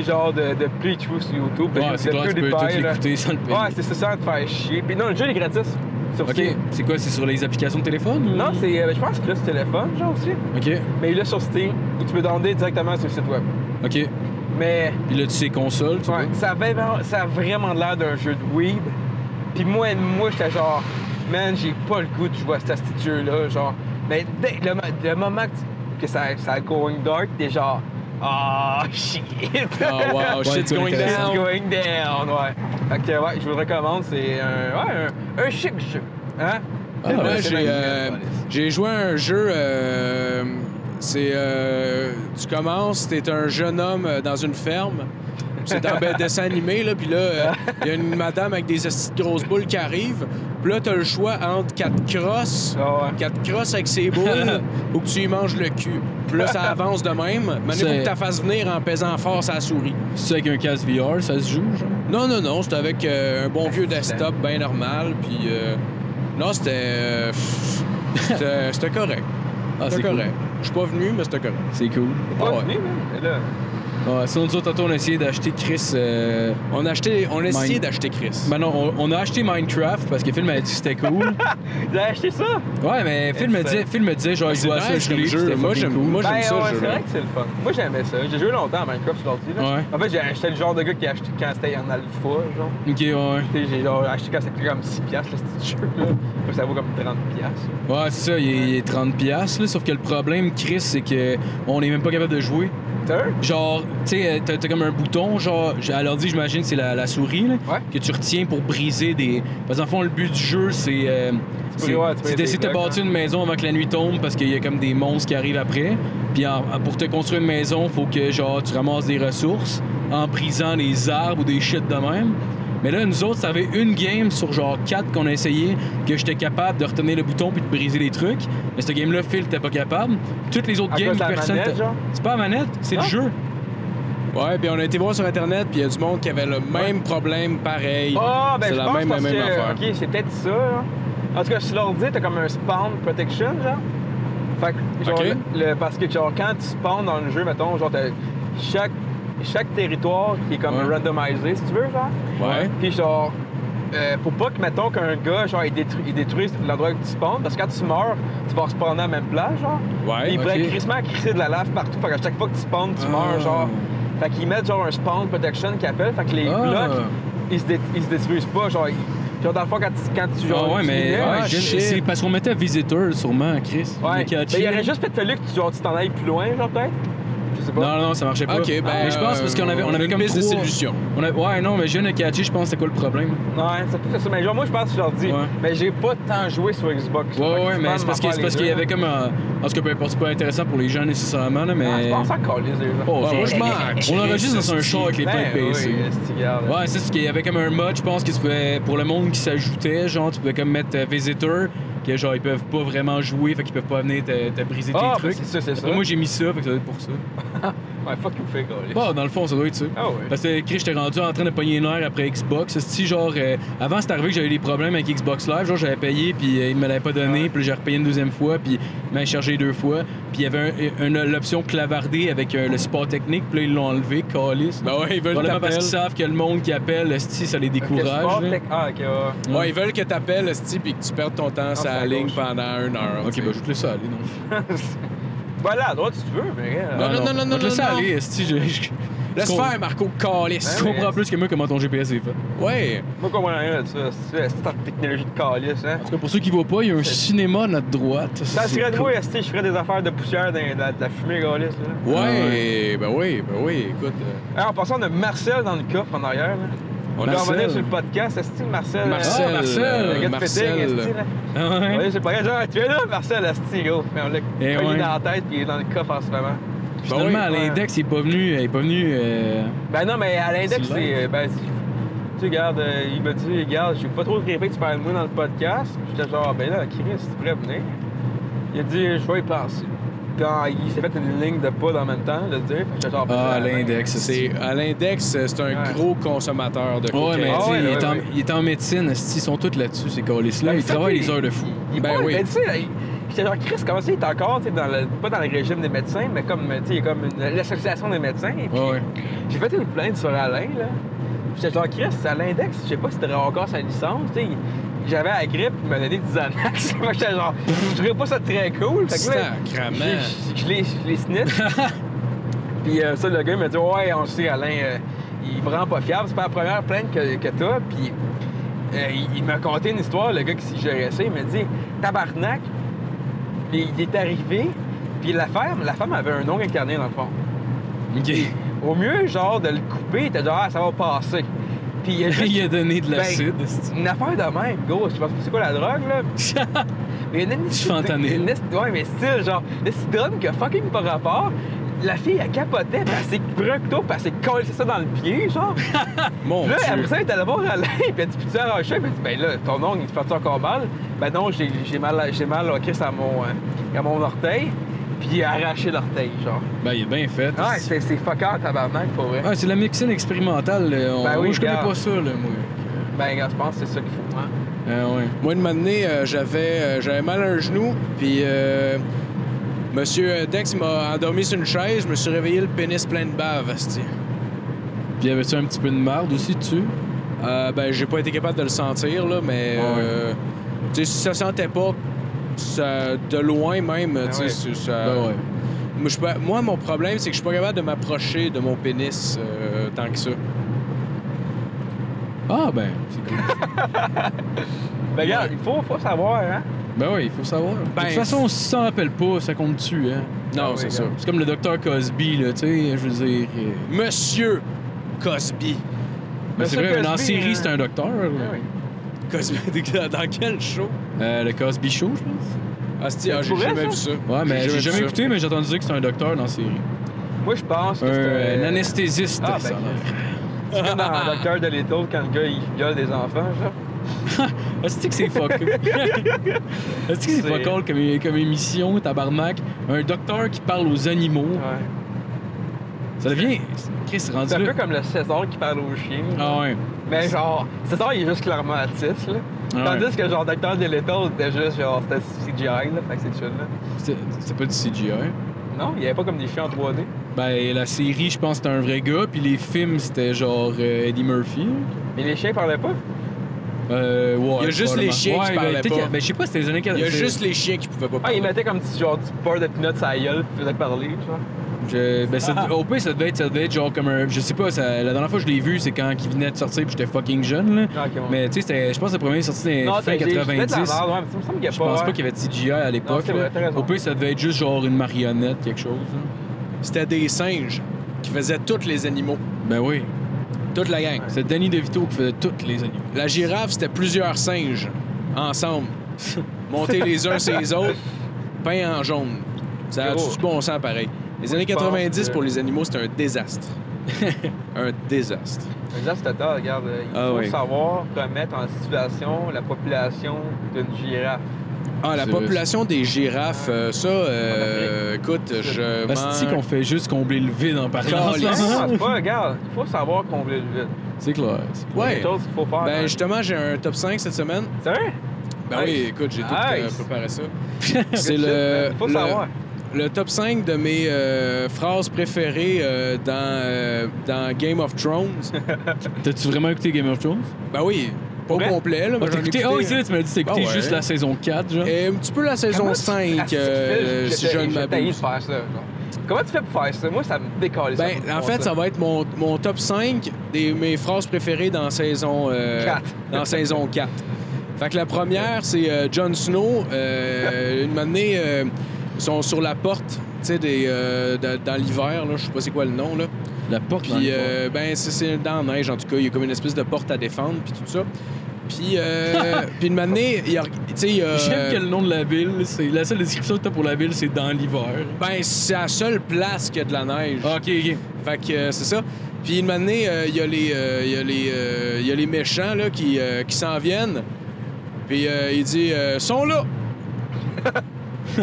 genre de, de playthrough sur YouTube. Ouais, c'est clair, tu peux tout là. l'écouter sans le payer. Ouais, c'est ça, sans te faire chier. Puis non, le jeu il est gratis. Sur Ok, Steam. c'est quoi? C'est sur les applications de téléphone? ou- Non, c'est. euh, je pense que là, c'est téléphone, genre aussi. Ok, Mais il est sur Steam tu peux demander directement sur le site web. ok. Mais Puis là, tu sais console, tu ouais, vois? ça, avait ça a vraiment l'air d'un jeu de weed. Puis moi, moi j'étais genre, man, j'ai pas le goût de jouer à cet jeu-là. Genre, mais dès le, mo- le moment que, tu- que ça, ça a going dark, t'es genre, ah, shit. Oh, wow, shit's going down. going down, ouais. Fait que, ouais, je vous le recommande. C'est un, ouais, un, un chic jeu. Hein? Ah, Moi, j'ai, euh, j'ai joué à un jeu. euh, c'est. euh, tu commences, t'es un jeune homme euh, dans une ferme. C'est dans un dessin animé, là. Puis là, euh, il y a une madame avec des grosses boules qui arrive. Puis là, t'as le choix entre quatre crosses. Ah ouais. Quatre crosses avec ses boules ou que tu y manges le cul. Puis là, ça avance de même. Mais il faut C'est- que tu la fasses venir en pesant fort sa souris. C'est avec un casque VR, ça se joue, genre? Non, non, non, c'était avec euh, un bon vieux desktop bien normal. Puis euh, non, c'était. euh, c'était correct. Ah, C'était c'est cool. correct. Je suis pas venu, mais c'était correct. C'est cool. Pas Ah ouais. Mais là, Ouais, sinon, nous autres, tantôt, on a essayé d'acheter Chris. euh, On a, acheté, on a essayé Mine- d'acheter Chris. Ben non, on, on a acheté Minecraft parce que Phil m'a dit que c'était cool. J'ai acheté ça? Ouais, mais Phil me disait, Phil me disait genre, il C'est jouait à ça, je l'ai, jeu. Moi, fucking j'aime- cool. moi, j'aime Ben ça, ouais, ce c'est vrai que c'est le fun. Moi, j'aimais ça. J'ai joué longtemps à Minecraft sur l'ordi. là. Ouais. En fait, j'ai acheté le genre de gars qui a acheté quand c'était en alpha, genre. Ok, ouais. Tu sais, j'ai genre acheté quand c'était comme 6 piastres, là, ce petit jeu-là. Moi, ça vaut comme 30 piastres. Ouais, c'est ça, il est, il est 30$, piastres, là, sauf que le problème, Chris, c'est que on est même pas capable de jouer. Genre, tu sais, t'as comme un bouton, genre, à l'ordi, j'imagine, c'est la, la souris, là, Ouais. que tu retiens pour briser des. Parce qu'en fond, le but du jeu, c'est. euh, c'est ouais, d'essayer de te bâtir une maison avant que la nuit tombe parce qu'il y a comme des monstres qui arrivent après. Puis en- pour te construire une maison, faut que genre tu ramasses des ressources en brisant des arbres ou des shit de même. Mais là, nous autres, ça avait une game sur genre 4 qu'on a essayé que j'étais capable de retenir le bouton puis de briser les trucs. Mais cette game-là, Phil, t'es pas capable. Toutes les autres À games, personne. manette, t'a- genre? C'est pas la manette, c'est le Non? jeu. Ouais, puis on a été voir sur Internet, puis il y a du monde qui avait le même problème pareil. Ah, ben c'est je la pense même, parce même que, affaire. OK, c'est peut-être ça, là. En tout cas, sur l'ordi, t'as comme un spawn protection, genre. Fait que, genre, le- parce que, genre, quand tu spawns dans le jeu, mettons, genre, t'as chaque, chaque territoire qui est comme Ouais. randomisé, si tu veux, genre. Ouais. Puis, genre, euh, pour pas que, mettons, qu'un gars, genre, il, il détruise l'endroit où tu spawns, parce que quand tu meurs, tu vas respawner à la même place, genre. Ouais. Puis il ok. pourrait crisser de la lave partout. Fait qu'à chaque fois que tu spawns, tu Ah. meurs, genre. Fait qu'ils mettent genre un spawn protection qu'ils appellent. Fait que les Ah. blocs, ils se, dé- ils se détruisent pas. Genre, genre dans le fond, quand tu, quand tu genre, Ah ouais, tu mais ouais, ah, c'est parce qu'on mettait visiteur sûrement, Chris. Ouais. Mais catché. il aurait juste peut-être fallu que tu t'en ailles plus loin, genre peut-être. Je sais pas. Non, non, ça marchait pas. Ok, ben. mais je pense parce qu'on avait, on avait une comme piste de trois- solution. on a- Ouais, non, mais je viens de catcher, je pense c'est quoi le problème? Ouais, c'est tout ça. Mais genre, moi, je pense que je leur dis, Ouais. mais j'ai pas tant joué sur Xbox. Ouais, ouais, mais c'est parce que- c'est parce qu'il y avait comme un. En tout cas, peu importe, c'est pas intéressant pour les gens nécessairement, là, mais. Ah, je pense encore les deux. Oh, moi, je m'en On enregistre dans un char avec les oui, c'est regarde. Ouais, c'est ce qu'il y avait comme un mode, je pense que tu pouvais, pour le monde qui s'ajoutait, genre, tu pouvais comme mettre euh, visitor, que genre, ils peuvent pas vraiment jouer, fait qu'ils peuvent pas venir te, te briser tes Ah, ben, trucs. c'est ça, c'est ça. Après, moi, j'ai mis ça, fait que ça doit être pour ça. Ouais, fuck you, fait, gars. Bon, dans le fond, ça doit être ça. Ah ouais. Parce que Chris, j'étais rendu en train de pogner une heure après Xbox. Si genre, euh, avant c'est arrivé que j'avais des problèmes avec Xbox Live, genre j'avais payé puis euh, ils me l'avaient pas donné, Ouais. puis j'ai repayé une deuxième fois, puis ils m'avaient chargé deux fois, puis il y avait un- un- l'option clavardée avec euh, le support technique, puis là ils l'ont enlevé, calice. Ben ouais, ils veulent Probablement parce qu'ils savent que le monde qui appelle, si ça les décourage. là. Ah, ok, ouais. Ouais, ils veulent que t'appelles, esti, puis que tu perdes ton temps sur c'est la à ligne pendant une heure. Ok, ben je vais te laisser aller, non. Va là à droite si tu veux, mais. euh, Non, non, non, non, non, laisser non. aller, esti, je, je- Laisse faire, Marco Calice. Tu comprends plus que moi comment ton GPS est fait. Ouais. Moi, je comprends rien de ça. C'est c'est ta technologie de calice, hein. En tout cas, pour ceux qui voient pas, il y a un cinéma à notre droite. Ça C'est serait de cool. moi, esti, je ferais des affaires de poussière dans de la, de la fumée calice, là? Ouais, ben oui, ben oui, écoute. euh, Ah, en passant, on a Marcel dans le coffre en arrière, là. On va Marcel. revenir sur le podcast, Esti, Marcel. Marcel, euh, Marcel, le gars de Marcel. là. Ah ouais? Ouais, c'est pas genre, tu es là, Marcel, Esti, gros. Mais on l'a Eh ouais. dans la tête, puis il est dans le coffre en ce moment. Finalement, Ben oui, à ouais. l'index, il est pas venu. Il est pas venu. euh, Ben non, mais à l'index, C'est euh, Ben, tu sais, regarde, euh, il m'a dit, regarde, j'ai pas trop de répéter que tu parles de moi dans le podcast. Puis j'étais genre, ben là, Chris, tu pourrais venir. Il a dit, je vais y penser. Quand il s'est fait une ligne de pas en même temps, dire. Genre, Ah, à ben, l'index. C'est, à l'index, c'est un Ouais. gros consommateur de Ouais, cocaïne. mais Ah tu sais, ouais, il, est en- ouais. il est en médecine, ils sont tous là-dessus, ces colis-là. Ils travaillent des heures de fou. Il, Ben oui. j'étais genre, Chris, comment ça, il est encore, dans le, pas dans le régime des médecins, mais comme, tu sais, comme une- l'association des médecins. Puis, j'ai fait une plainte sur Alain, là. Puis J'étais genre, Chris, à l'index, je sais pas si t'aurais encore sa licence, tu sais. J'avais la grippe, il m'a donné des Xanax. Moi, j'étais genre, je trouvais pas ça très cool. Fait que là, je- l'ai snitch. Puis euh, ça, le gars il m'a dit Ouais, on le sait, Alain, euh, il est vraiment pas fiable. C'est pas la première plainte que, que t'as. Puis euh, il, il m'a conté une histoire, le gars qui s'y gérait ça. Il m'a dit Tabarnak, il, il est arrivé, puis la femme, la femme avait un ongle incarné dans le fond. Ok. Au mieux, genre, de le couper, il était genre, ah, ça va passer. Puis il a juste Il a donné de Ben, l'acide. esti. une affaire de même, gros. Je sais pas c'est quoi la drogue, là? Mais une Du fentanyl. une Ouais, mais style, genre, le drum qui a fucking pas rapport. La fille, elle capotait, pis elle s'est pris un couteau, pis elle s'est collé ça dans le pied, genre. Mon Puis là, Dieu. après ça, elle est allée voir Alain, pis elle dit, peux-tu arracher? Puis elle dit, ben là, ton ongle, il te fait encore mal? Ben non, j'ai mal, à- j'ai mal, à Chris, à mon, euh, à mon orteil. Puis il a arraché l'orteil, genre. Ben, il est bien fait. Ouais, c'est c'est fucker, tabarnak, pour vrai. Ouais, c'est la médecine expérimentale. là. On- Ben oui, moi, je connais pas ça, là, moi. Ben, gars, je pense que c'est ça qu'il faut, hein. Ah, ouais. Moi, une année, euh, j'avais, euh, j'avais mal à un genou, puis euh, Monsieur Dex m'a endormi sur une chaise, je me suis réveillé le pénis plein de bave. Puis y avait-tu un petit peu de marde aussi dessus? Euh, ben, j'ai pas été capable de le sentir, là, mais Ouais. euh, tu sais, si ça sentait pas ça- de loin même, tu sais, ouais. c'est- ça- Ben ouais. moi, je suis pas- moi, mon problème, c'est que je suis pas capable de m'approcher de mon pénis euh, tant que ça. Ah, ben, c'est cool. Ben, regarde, il faut, faut savoir, hein. ben oui, il faut savoir. Ben, de toute façon, si ça s'en rappelle pas, ça compte dessus, hein? Non, Ah oui, c'est ça. C'est comme le docteur Cosby, là, tu sais, je veux dire. euh, Monsieur Cosby. Mais c'est Monsieur vrai, mais dans la Cosby, série, euh, c'est un docteur. là. Ah oui. Cosby, dans quel show? Euh, le Cosby Show, je pense. Ah, C'est j'ai pour vrai, jamais ça? vu ça. Ouais, mais j'ai jamais écouté, mais j'ai entendu dire que c'est un docteur dans la série. Moi, je pense que Un, c'est un anesthésiste, Ah, ça. ben. C'est comme dans Docteur de Little quand le gars il viole des enfants, genre. Est-ce que c'est fuck? Est-ce que c'est C'est- fuck all comme, comme émission, tabarnak? Un docteur qui parle aux animaux. Ouais. Ça devient. Chris, rendu C'est un peu comme le César qui parle aux chiens. Ah ouais. Mais genre, César il est juste clairement autiste, là. Ah Tandis ouais. que genre Docteur de Little était juste genre c'était CGI là, fait que c'est chill là. C'est pas du CGI. Non, il y avait pas comme des chiens en 3D. Ben, la série, je pense que c'était un vrai gars, puis les films, c'était genre euh, Eddie Murphy. Mais les chiens parlaient pas. Euh, ouais. Il y a juste les chiens qui ouais, parlaient ben, pas. que- Ben, je sais pas, c'était les années Il y a 40. juste les chiens qui pouvaient pas Ah, parler. il mettait comme du, genre, du beurre de peanut à la gueule, puis faisait parler, tu vois. Je, ben, ça, au pire, ça devait, être, ça devait être genre comme un. Je sais pas, ça- la dernière fois que je l'ai vu, c'est quand il venait de sortir, puis j'étais fucking jeune, là. Ah, ok, ouais. Mais tu sais, c'était- je pense que le premier est sorti dans les fin t'as- j'ai- j'ai fait de la 90. merde, ouais, mais ça me semble qu'il y a Je pas. pense ouais. pas qu'il y avait de CGI à l'époque. c'est vrai, là. t'as raison. Au pire, ça devait être juste genre une marionnette, quelque chose. là. C'était des singes qui faisaient tous les animaux. Ben oui. Toute la gang. C'est Danny DeVito qui faisait tous les animaux. La girafe, c'était plusieurs singes ensemble, montés les uns sur les autres, peints en jaune. Ça a du bon sens pareil. Les Moi, années je pense 90 que- pour les animaux, c'était un désastre. un désastre. Là, c'est total, regarde. euh, Il Ah faut oui. savoir remettre en situation la population d'une girafe. Ah, la population des girafes, euh, ça, euh, écoute, je Parce qu'on fait juste combler le vide en parlant. c'est pas, regarde, il faut savoir combler le vide. C'est clair. c'est. Ouais. Chose qu'il faut faire. Ben dans- justement, j'ai un top 5 cette semaine. Sérieux? Ben Nice. oui, écoute, j'ai tout euh, Nice. préparé ça. C'est le. Faut le, savoir. le top 5 de mes euh, phrases préférées euh, dans, euh, dans Game of Thrones. T'as-tu vraiment écouté Game of Thrones? ben oui, pas au complet, là. Mais t'as j'en ai écouté. Vrai, tu m'as dit que t'as écouté Ah ouais. juste la saison 4, genre. Et un petit peu la saison Comment tu- 5, Ah, si tu euh, fais- si je ne m'abuse. ça. Comment tu fais pour faire ça? Moi, ça me décolle. ça, Ben, pour en fait, ça va être mon, mon top 5 des mes phrases préférées dans saison euh, Quatre. dans saison 4. Fait que la première, c'est euh, Jon Snow. Euh, une année, euh, ils sont sur la porte, tu sais, des, euh, dans l'hiver, là, je sais pas c'est quoi le nom, là. La porte Puis, euh, ben, c'est- dans la neige, en tout cas. Il y a comme une espèce de porte à défendre, puis tout ça. Puis, euh, puis une année, il y a, a- J'aime que le nom de la ville, c'est la seule description que t'as pour la ville, c'est dans l'hiver. Ben, c'est la seule place qu'il y a de la neige. Ah, ok, ok. Fait que euh, c'est ça. Puis une année, euh, il y a les, euh, il y a les, euh, il y a les méchants là, qui, euh, qui s'en viennent. Puis euh, il dit euh, sont là.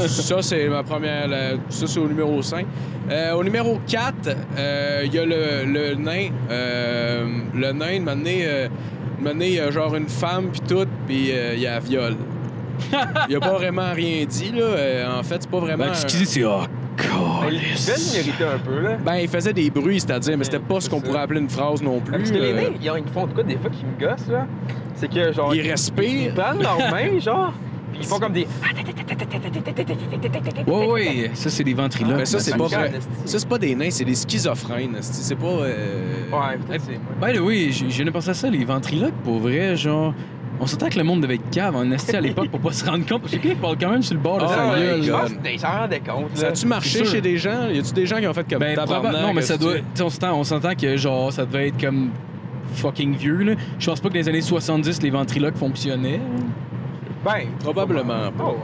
Ça c'est ma première. la- ça c'est au numéro 5. Euh, au numéro 4, euh, il y a le, le nain. Euh, le nain, euh, il y a genre une femme puis tout, puis euh, il y a la viol. Il a pas vraiment rien dit là. Euh, en fait, c'est pas vraiment. Ben, ce un- qu'il dit, c'est. Oh, Mais il un peu, là. Ben, il faisait des bruits, c'est-à-dire, mais c'était pas ce qu'on pourrait appeler une phrase non plus. Parce que les nains, ils, ont- ils font de quoi des fois qui me gossent, là? C'est que, genre. Ils respirent. Ils prennent leurs mains, genre, puis ils font comme des. Ouais, ouais, ça, c'est des ventriloques. Ben, ça, c'est pas vrai. Ça, c'est pas des nains, c'est des schizophrènes. C'est pas. euh, Ouais, peut-être c'est. Ben là, oui, j'ai- je viens de penser à ça, les ventriloques, pour vrai, genre. On s'entend que le monde devait être cave en esti à l'époque pour pas se rendre compte. Parce que ils parlent quand même sur le bord de Ah, sa ouais, gueule. Je pense qu'ils s'en rendaient compte, Ça là. a-tu marché sûr. chez des gens? Y a-tu des gens qui ont fait comme Ben, tabarnak? non, mais ça doit. tu sais, On s'entend, on s'entend que genre, ça devait être comme fucking vieux, là. Je pense pas que dans les années 70, les ventriloques fonctionnaient. Ben, Probablement pas. Oh,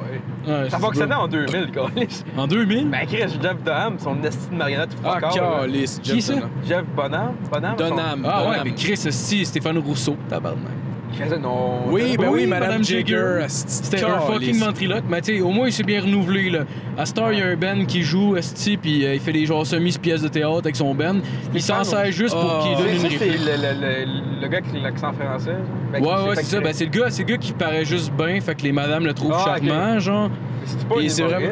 ouais. Ouais, Ça fonctionnait en 2000, gars. En 2000? Ben, Chris, Jeff Dunham, son esti de marionnette Ah, fuck calice. Qui Jeff ça? Jeff Bonham? Bonham? Dunham. Ah ouais, mais Chris, si, Stéphane Rousseau, tabarnak. Il faisait non. Oui, ben Oui, oui, Madame Madame Jagger. C'était un fucking ventriloque, mais tu sais, au moins il s'est bien renouvelé là. À Star, il y a un Ben qui joue, Esti, puis euh, il fait des genres semi-pièces de théâtre avec son Ben. Il s'en sert juste pour Ah. qu'il donne une ça, c'est réplique. le, le, le, le gars qui a l'accent français. Ben, Ouais, ouais, c'est ça. Ben, c'est le gars, c'est le gars qui paraît juste bien, fait que les madames le trouvent Ah, charmant, genre. C'est pas c'est vraiment-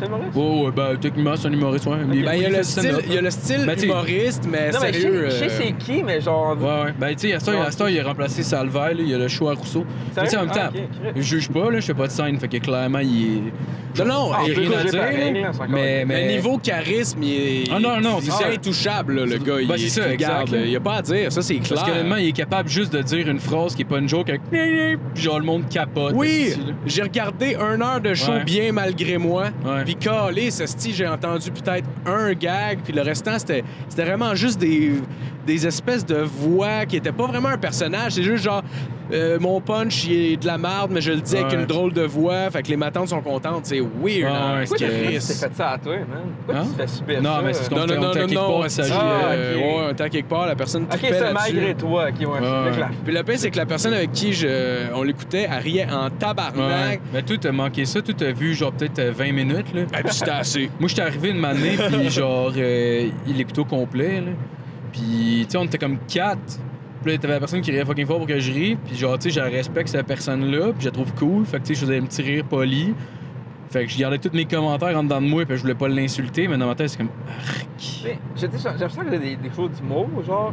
C'est un humoriste? Oh, ouais, ben, techniquement, c'est un humoriste, ouais. Ben, il y a le style, stand-up, il y a le style Ben, humoriste, mais Non, mais je sais- sérieux. je sais euh, c'est qui, mais genre. Ouais, ouais. Ben, tu sais, à il a remplacé Salvaire, il y a le choix à Rousseau. Mais tu sais, en même Ah, temps, ok, Chris. je juge pas, là, je fais pas de scène, fait que clairement, il est. Non, non, Ah, il rien à dire, pareil, là. Mais, niveau charisme, il est. Ah non, non, c'est intouchable, là, le gars. Ben, il c'est est- ça, regarde, exact. Il y a pas à dire, ça, c'est clair. Parce qu'honnêtement, il est capable juste de dire une phrase qui est pas une joke genre le monde capote. Oui, j'ai regardé une heure de show bien malgré moi. Puis style, j'ai entendu peut-être un gag, puis le restant, c'était vraiment juste des, des espèces de voix qui étaient pas vraiment un personnage. C'est juste genre, euh, mon punch, il est de la merde, mais je le dis avec une drôle de voix. Fait que les matantes sont contentes. C'est weird, Ouais, hein, Pourquoi ce t'as fait fait ça à toi, man? Pourquoi Hein? tu te fais subir Non, ça? mais c'est euh? Non, non, non, non, non, il ça euh, ok. ouais, un temps quelque part, la personne Ok, tripait c'est là-dessus. malgré toi. Ok, ouais. Ouais. clair. Puis le pire, c'est que la personne avec qui je, on l'écoutait, elle riait en Ouais. tabarnak. Mais toi, t'as manqué ça. Toi, t'as vu genre peut-être euh, 20 minutes, là. Et puis c'était assez. Moi, j'étais arrivé une matinée, puis genre, euh, il l'écoutait au complet, là. Puis, tu sais, on était comme quatre. Puis là, t'avais la personne qui riait fucking fort pour que je rie. Puis genre, tu sais, je respecte cette personne-là, puis je la trouve cool. Fait que, tu sais, je faisais un petit rire poli. Fait que je gardais tous mes commentaires en dedans de moi, puis je voulais pas l'insulter, mais dans ma tête, c'est comme. J'ai j'ai l'impression que des, des choses d'humour, genre.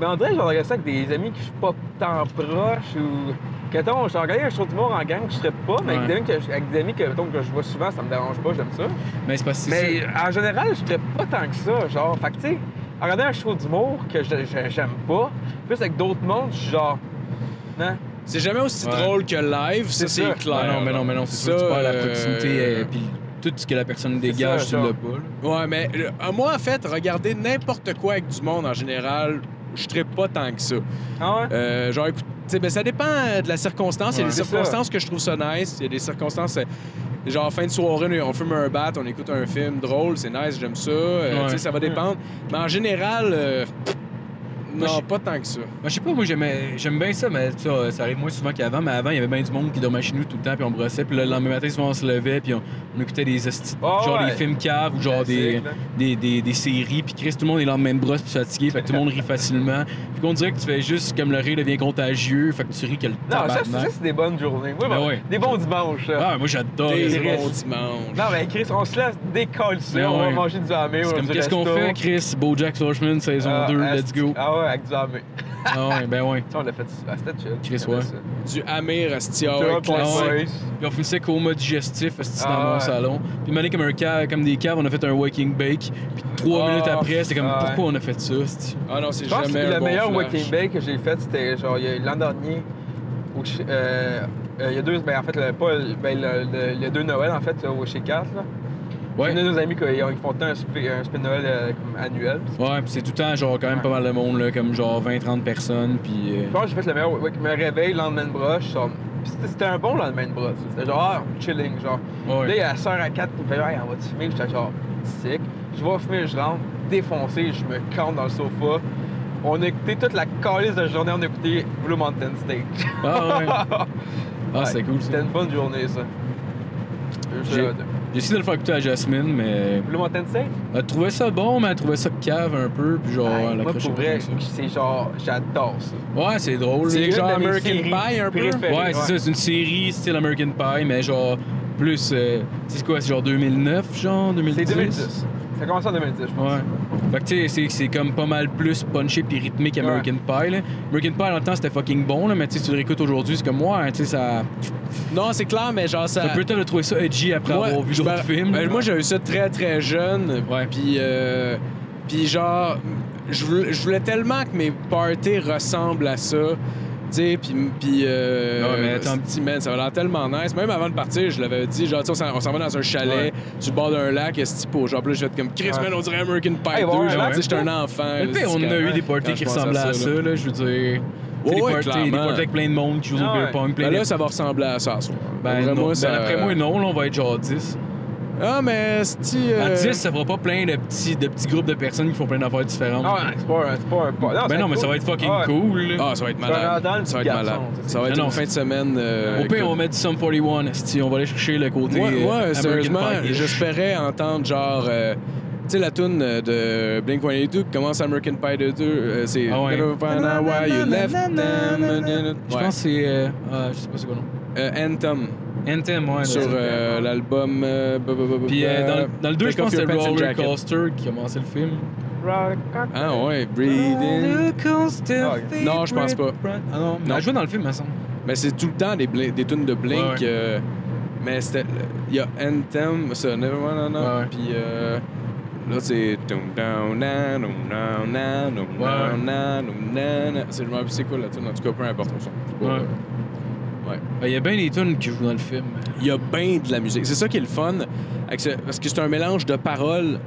Mais on dirait, genre, regarder ça avec des amis que je suis pas tant proche ou. Mettons, j'ai regardé un show d'humour en gang, je serais pas, mais avec des amis que, avec des amis que, mettons, que je vois souvent, ça me dérange pas, j'aime ça. Mais c'est que c'est Mais en général, je serais pas tant que ça. Genre, fait que tu sais, regarder un show d'humour que j'aime pas, plus avec d'autres mondes, je suis genre. Hein? C'est jamais aussi Ouais. drôle que live, ça, C'est clair. Non, mais non, mais non, c'est sûr, Ça, tu perds la euh, proximité et puis tout ce que la personne dégage, ça. l'as pas. Ouais, mais euh, moi, en fait, regarder n'importe quoi avec du monde en général, je ne pas tant que ça. Ah ouais? Euh, genre, écoute, tu sais, ben, ça dépend euh, de la circonstance. Il y a Ouais. des ça. circonstances que je trouve ça nice. Il y a des circonstances. Genre, fin de soirée, on fume un bat, on écoute un film drôle, c'est nice, j'aime ça. Euh, Ouais. tu sais, ça va dépendre. Mais en général, euh, non, pas tant que ça. Moi, je sais pas, moi, j'aime bien ça, mais ça, ça arrive moins souvent qu'avant. Mais avant, il y avait bien du monde qui dormait chez nous tout le temps, puis on brossait. Puis le lendemain matin, souvent, on se levait, puis on, on écoutait des esti- Ah genre ouais. des films caves ou genre des, des, des, des séries. Puis Chris, tout le monde est lendemain de brosse, puis fatigué, fait que tout le monde rit facilement. Puis qu'on dirait que tu fais juste comme le rire devient contagieux, fait que tu ris que le Non, ça, c'est- tabarnak. ça, c'est des bonnes journées. Oui, Ben bon, ouais. Des bons dimanches. ça. Ah, moi, j'adore. Chris. bons dimanches. Non, mais Chris, on se laisse décoller ça. Ben On va manger du hamé. Qu'est-ce qu'on fait, Chris? Bojack Horseman, saison Ah, 2, asti- let's go. Ah avec du hamé. Ah ouais, ben ouais. Ça, on l'a fait. Ah, c'était chill. Chris, ouais. Du Amir Astia, Toi, ouais, pour les classique. Puis on finissait coma digestif esti, dans Ah mon ouais. salon. Puis année, comme, un ca- comme des caves, on a fait un waking bake. Puis trois Ah, minutes après, c'était comme ah pourquoi on a fait ça? Ah non, c'est pense que jamais un le bon meilleur flash. Waking Bake que j'ai fait, c'était genre il y a- l'an dernier. Chi- euh, euh, il y a deux. Ben, en fait, le, pas, le- ben, le, le- a deux Noël, en fait, au chez Cass. Là. Ouais. De nos amis, ils, ont- ils font le un spin, un Noël euh, comme annuel. Ouais, puis c'est tout le temps, genre, quand même pas mal de monde, là, comme genre 20-30 personnes. Puis. euh, Je pense que j'ai fait le meilleur. ouais, me réveille, lendemain de broche. genre, C'était un bon lendemain de broche. C'était genre ah, chilling. Genre. Ouais. Là, il y a soeur à 4 qui me fait Hey, on va te fumer? J'étais genre sick. Je vais fumer, je rentre, défoncé, je me campe dans le sofa. On a écouté toute la calice de la journée, on a écouté Blue Mountain Stage. Ah, ouais. Ah, c'était cool. C'était une bonne journée, ça. Je- J'ai- essayé de le faire écouter à Jasmine, mais. Blue Mountain Stage? Elle trouvait ça bon, mais elle trouvait ça cave un peu. Puis genre, elle moi, pour vrai, c'est genre, j'adore ça. Ouais, c'est drôle. C'est genre American Pie, un peu? Ouais, c'est ça, c'est une série style American Pie, mais genre plus. euh, c'est quoi, c'est genre 2009, genre 2010? C'est 2010. Ça a commencé en 2010, je pense. Ouais. Fait que tu sais, c'est- c'est comme pas mal plus punché puis rythmé qu'American Pie. Là. American Pie, dans le temps, c'était fucking bon, là, mais tu sais, si tu le réécoutes aujourd'hui, c'est comme moi, tu sais, ça. Non, c'est clair, mais genre, ça. Ça peut être de trouver ça edgy après Moi, avoir vu d'autres me- films. ben, moi, j'ai eu ça très, très jeune. Ouais. Puis, euh, puis genre, je voulais, je voulais tellement que mes parties ressemblent à ça. Sais, puis, puis euh, mais attends. man, ça va l'air tellement nice. Même avant de partir, je l'avais dit, genre, tu sais, on s'en- va dans un chalet, Ouais. sur le bord d'un lac, ce pour genre, là, je vais être comme Chris, Ouais. man, on dirait American Pie Hey, 2. bon, genre, ouais, tu sais, j'étais un enfant. Là, on a eu des parties qui ressemblaient à ça, là. je veux dire. Ouais, des, parties, des parties avec plein de monde qui joue Ah au beer ouais. pong, plein Ben là, ça va ressembler à ça. Ben, moi, Ben, après moi, non, là, on va être genre 10. Ah, mais. À euh, 10, ça fera pas plein de petits, de petits groupes de personnes qui font plein d'affaires différentes. Ah, ouais, c'est pas un. C'est pas un pas- ben non, mais ça va être fucking Ah, cool. Ah, ça va être malade. Ça va être malade. Ça va être non, une fin de semaine. euh, Au pire, on met du Sum 41, esti, on va aller chercher le côté Moi, euh, moi, American sérieusement, Pie-ish. j'espérais entendre genre. euh, tu sais, la tune de Blink 182 qui commence American Pie 2, euh, c'est. Ah ouais. Why you left them. Je pense que c'est... euh, ah, je sais pas c'est quoi le nom. Euh, Anthem Anthem, ouais. sur c'est- euh, l'album. euh, Puis euh, dans, le- dans le 2, je pense que and Roller. Coaster qui commençait le film. Ah ouais, Breathing. Ah, Non, je pense pas. Ah non, Non. elle jouait dans le film, il me semble. Mais c'est tout le temps des, des tunes de Blink. Ouais, ouais. mais c'était. Il y a Anthem, ça, Never Wanna Know. Ouais, ouais. Puis là, c'est. Ouais. C'est c'est quoi la tune? En tout cas, peu importe on s'en fout. C'est pas- Ouais. Ouais. Ben, Il y a bien des tunes qui jouent dans le film. Il y a bien de la musique. C'est ça qui est le fun. parce que c'est un mélange de paroles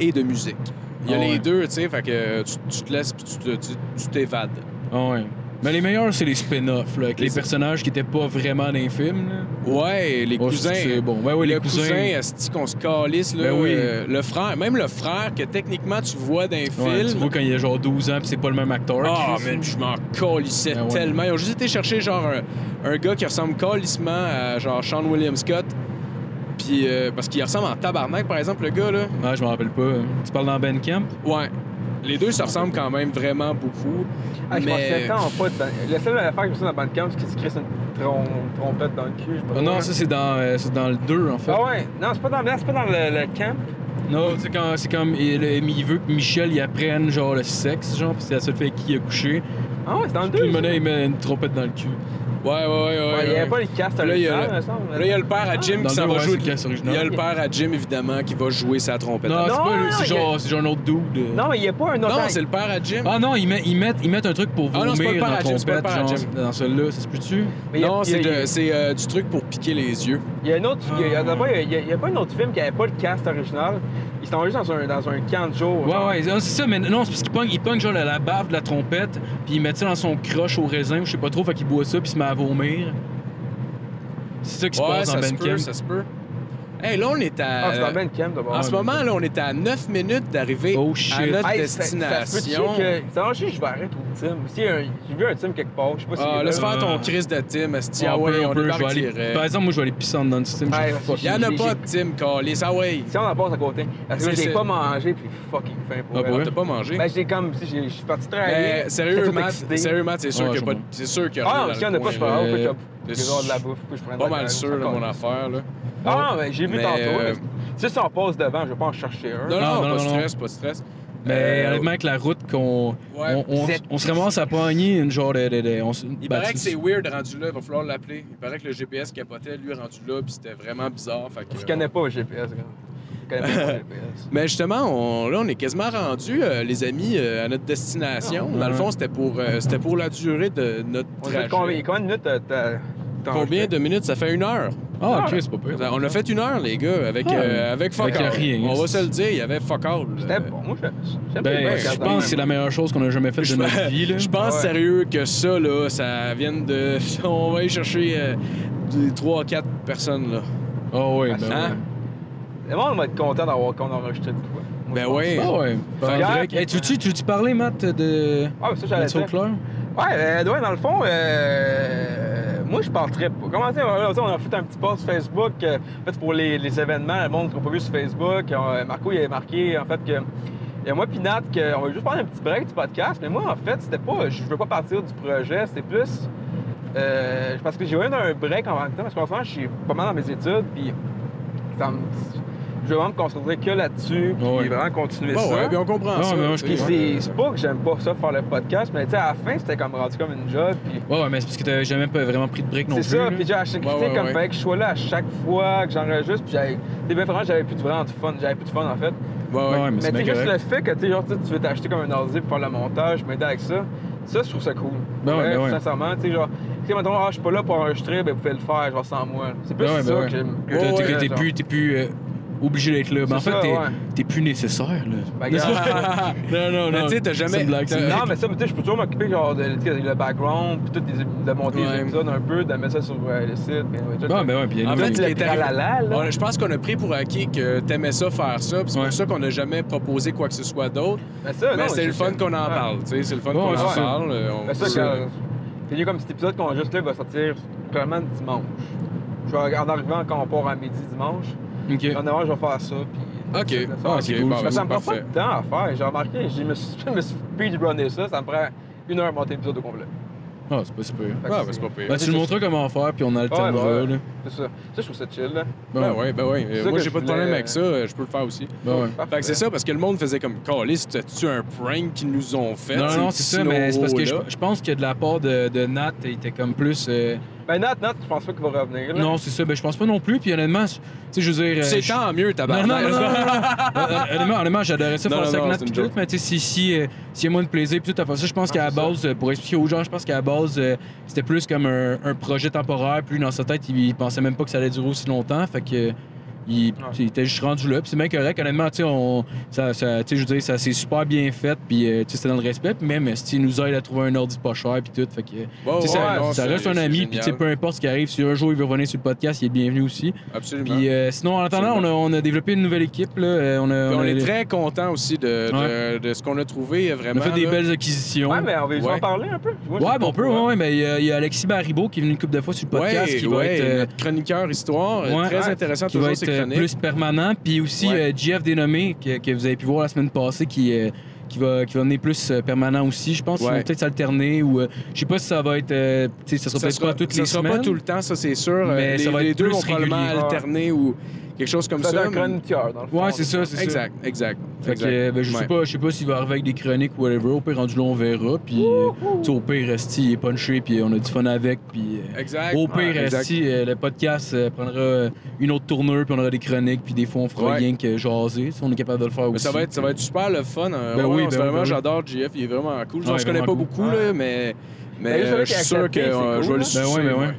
et de musique. Il y a Ah les ouais. deux, tu sais. Fait que tu, tu te laisses tu t'évades. Ah ouais. Mais les meilleurs, c'est les spin-offs, là, avec les Les- personnages qui étaient pas vraiment dans les films. là. Ouais, les Oh, cousins. c'est bon. Ouais, ouais, le les cousins. cousin, esti qu'on se calisse, là. Ben oui. euh, le frère, même le frère que techniquement tu vois dans un Ouais, film. tu vois quand il a genre 12 ans puis c'est pas le même acteur. Ah, man, je m'en calissais Ben ouais. tellement. Ils ont juste été chercher genre un, un gars qui ressemble calissement à genre Sean William Scott. Puis, euh, parce qu'il ressemble en tabarnak, par exemple, le gars, là. Ah, je m'en rappelle pas. Tu parles dans Ben Camp? Ouais. Les deux se ressemblent quand même vraiment beaucoup. Ah, je mais... pensais tant pas de. La seule affaire que je dans Bandcamp, c'est qu'il se crisse une trom- trompette dans le cul. Ah non, ça c'est dans, euh, dans le 2 en fait. Ah ouais? Non, c'est pas dans, pas dans le, le camp. Non, c'est quand c'est comme il, il veut que Michel il apprenne genre le sexe, genre, puis c'est la seule fille avec qui il a couché. Ah ouais, c'est dans le Puis 2. le monnaie il met une trompette dans le cul. Ouais, ouais, ouais. il n'y ouais. avait pas le cast Là, il y a original, le- me semble. Là, il y a le père à Jim qui s'en va ouais, jouer. c'est le cast original. Il y a le père à Jim, évidemment, qui va jouer sa trompette. Non, c'est genre, c'est genre un autre dude. euh. Non, mais il n'y a pas un autre. Non, c'est le père à Jim. Ah non, ils mettent, ils mettent, ils mettent un truc pour Ah non, c'est pas le vomir père dans Jim, c'est pas le pet, père à genre, Jim. dans celui-là, ça se peut-tu? Non, c'est euh, du truc pour piquer les yeux. Il y a un autre. il y a- il y a- Ah. d'abord, il y a- il y a pas un autre film qui n'avait pas le cast original. Ils sont juste dans un, dans un camp de jour. Ouais, genre. ouais, non, c'est ça, mais non, c'est parce qu'il pogne, il pogne genre la, la bave de la trompette, puis il met ça dans son croche au raisin, ou je sais pas trop, fait qu'il boit ça, puis il se met à vomir. C'est ça qui se Ouais, passe dans ça se Ben peut, Camp. ça se peut. Hey, là, on est Ah, c'est à... dans Ben Camp d'abord. en ce moment, là, on est à 9 minutes d'arriver Oh, à notre Hey, ça- destination. Ça, se peut-tu que. Je vais arrêter au Tim. Si un- j'ai vu un Tim quelque part, je sais pas si. Ah, il est laisse là. faire ton crise de Tim, Esti. Ouais, Ah on ouais, peut, on on peut, je vais aller-. Par exemple, moi, je vais aller pisser en dedans du système. Ouais. Il y en a j'ai- pas de Tim, Calis. Ah ouais. Si on en passe à côté. Parce que C'est- j'ai c'est- pas mangé, puis fucking faim pour Ah, elle. pour vrai? T'as pas mangé? Ben, j'ai comme. si j'ai- Je suis parti travailler. Mais j'étais sérieux, tout Matt, excité. sérieux, Matt, c'est sûr Ouais, qu'il y a je pas... comprends. C'est sûr qu'il y a Ah, rien non, dans y le a pas, c'est coin, là. Euh, de la bouffe, puis je prends Pas mal sûr de mon affaire, là. Ah, mais j'ai vu tantôt. euh, là. Tu sais, si on passe devant, je vais pas en chercher un. Non, Non, non, non, pas de non, stress, pas de stress. Mais Euh, honnêtement, avec la route qu'on. Ouais. on, on- êtes- on se ramasse à pogner une genre de. de- de- on Il paraît que c'est weird rendu là, il va falloir l'appeler. Il paraît que le GPS capotait, lui, rendu là, puis c'était vraiment bizarre. Fait que, Je connais pas le GPS, gars. Je connais pas le GPS. Mais justement, on- là, on est quasiment rendu, euh, les amis, euh, à notre destination. Ah, Dans le fond, c'était pour, euh, c'était pour la durée de notre trajet. combien, combien de minutes Combien de minutes? Ça fait une heure. Ah, Chris, c'est pas pire. On a fait une heure, les gars, avec, Ah, euh, avec fuck avec all. rien, On va se le dire, il y avait fuck all. C'était bon. Moi, Ben, bien je cadre pense que c'est la meilleure chose qu'on a jamais faite Je de notre vie. Là. Je pense Ouais. sérieux que ça, là, ça vienne de. On va aller chercher euh, des 3-4 personnes, là. Ah ouais, Ah, ben hein? ouais. Le monde va être content d'avoir qu'on a enregistré de quoi. Moi, Ben je pense. ouais. Ah ouais. Break. Hey, tu veux-tu tu veux-tu parler, Matt, de. Ah, mais ça, j'allais dire. Ouais, euh, ouais, dans le fond, euh, moi, je partirais pas. Comment là, on a fait un petit post Facebook, euh, en fait, pour les, événements, le monde qu'on pas vu sur Facebook. Euh, Marco, il avait marqué, en fait, que. Et moi, puis Nat, qu'on va juste prendre un petit break du podcast. Mais moi, en fait, c'était pas. Je veux pas partir du projet, c'était plus. euh, parce que j'ai eu un break en même temps, parce qu'en ce moment, je suis pas mal dans mes études, puis. ça me- je vraiment me concentrer que là-dessus, puis Ouais. vraiment continuer Bon, ça. ouais, puis on comprend Non, ça. Puis c'est- c'est pas que j'aime pas ça faire le podcast, mais tu sais, à la fin, c'était comme rendu comme une job. Puis Ouais, ouais, mais c'est parce que t'avais jamais pas vraiment pris de break non c'est plus. ça, là. puis j'ai ouais, comme ouais. fallait que je sois là à chaque fois que j'enregistre, puis j'avais. Bien vraiment, j'avais plus de vraiment de fun. J'avais plus de fun en fait. Ouais, ouais. Ouais, mais Mais c'est tu sais, bien juste le fait que tu sais, genre, tu veux t'acheter comme un ordi pour faire le montage, m'aider avec ça, ça, je trouve ça cool. Ben ouais, ben ouais. Sincèrement, tu sais, genre, tu sais, mettons, ah, je suis pas là pour enregistrer, ben vous pouvez le faire, genre, sans moi. C'est plus Ben ouais, ça ben ouais. que j'aime. plus, t'es plus euh, obligé d'être là. Mais en fait, t'es ouais. plus nécessaire, là. Ben, non, non, Mais non. tu sais, t'as jamais- blague. Non, mais ça, tu sais, je peux toujours m'occuper genre de le background, puis tout, de monter les épisodes un peu, de mettre ça sur euh, le site. puis, ouais, ben ouais, puis il En fait. On- je pense qu'on a pris pour acquis que t'aimais ça faire ça, puis c'est pour ça qu'on n'a jamais proposé quoi que ce soit d'autre. Mais ça, Mais c'est le fun qu'on en parle, tu sais, c'est le fun qu'on en parle. euh, on- Mais ça, c'est- comme cet épisode qu'on a juste là va sortir probablement dimanche. En arrivant quand on part à midi dimanche. Ok. En avant, je vais faire ça. Puis, Ok. ça, Ah, ok, c'est cool, bon, Mais ben, ça me prend pas de temps à faire. J'ai remarqué, je me suis, je me suis speedrunné ça, ça me prend une heure à monter l'épisode au complet. Ah, c'est pas super. Ouais, ben, c'est- pas pire. Ben, tu nous montreras comment faire, puis on alternera, Ouais, ben ouais. là. C'est ça. Ça, je trouve ça chill, là. Ben ouais, ben ouais. C'est Euh, ça Moi, que j'ai pas de problème avec ça, je peux le faire aussi. Ben ouais. Fait que c'est ça, parce que le monde faisait comme Calis, c'était-tu un prank qu'ils nous ont fait? Non, non, c'est ça, mais c'est parce que je, pense que de la part de, de Nat, il était comme plus. euh, Ben, Nat, Nat, je pense pas qu'il va revenir, là? Non, c'est ça. Ben, je pense pas non plus. Puis honnêtement, tu sais, je veux dire. euh, C'est je- tant mieux, tabarnak. non, non, non, non, non. Euh, honnêtement, honnêtement, j'adorais ça Non, faire ça avec Nat pis tout, mais tu sais, si, si, euh, s'il y a moins de plaisir pis tout à faire ça, je pense Ah, qu'à la base, euh, pour expliquer aux gens, je pense qu'à la base, euh, c'était plus comme un, un projet temporaire, puis dans sa tête, il, il pensait même pas que ça allait durer aussi longtemps, fait que. Il, était juste rendu là, puis c'est bien correct. Honnêtement, tu on- ça, ça- tu sais, je veux dire, ça s'est super bien fait, puis euh, tu sais, c'était dans le respect, puis même, si il nous aide à trouver un ordi pas cher, puis tout, fait que. Sais, ça, non, ça reste un ami, puis peu importe ce qui arrive, si un jour il veut revenir sur le podcast, il est bienvenu aussi. Absolument. Puis euh, sinon, en attendant, on a, on a développé une nouvelle équipe. Là. Euh, On, a, Puis on a- est très content aussi de, de, de ce qu'on a trouvé, on vraiment. a fait des belles acquisitions. Ouais, mais on va Ouais. en parler un peu. Moi, Ouais, bon, on peut, ouais, mais il y, a- il y a Alexis Baribeau qui est venu une couple de fois sur le podcast Ouais, qui va être, euh, notre chroniqueur histoire, euh, ouais, très intéressant qui toujours va être euh. Plus permanent. Puis aussi Ouais. euh, JF Dénommé, que, que vous avez pu voir la semaine passée, qui, euh, qui, va, qui va venir plus euh, permanent aussi. Je pense qu'ils Ouais. vont peut-être s'alterner ou euh, je sais pas si ça va être. euh, ça sera peut-être pas toutes ça les sera semaines. pas tout le temps, ça c'est sûr. Mais Euh, ça les, va les être deux vont probablement alterner ou quelque chose comme Ça ça. un chroniqueur, dans le fond. Ouais, c'est ça, c'est ça. Exact, exact. Fait que, exact. euh, ben, je sais Ouais. pas, je sais pas s'il va arriver avec des chroniques ou whatever. Au pire, rendu là, on verra. Puis, euh, tu au pire, Esti, il est punché, puis on a du fun avec. Puis, euh, Exact. au pire, Ouais, exact. Esti, euh, le podcast euh, prendra une autre tournure, puis on aura des chroniques, puis des fois, on fera Ouais. rien que jaser. Si on est capable de le faire Mais aussi. ça va être, ça va être super le fun. hein. Ben Ouais, oui, ben vraiment, oui, ben j'adore JF, il est vraiment cool. Genre, Ouais, je connais pas beaucoup, là, mais, mais je je suis sûr que je vais le hein.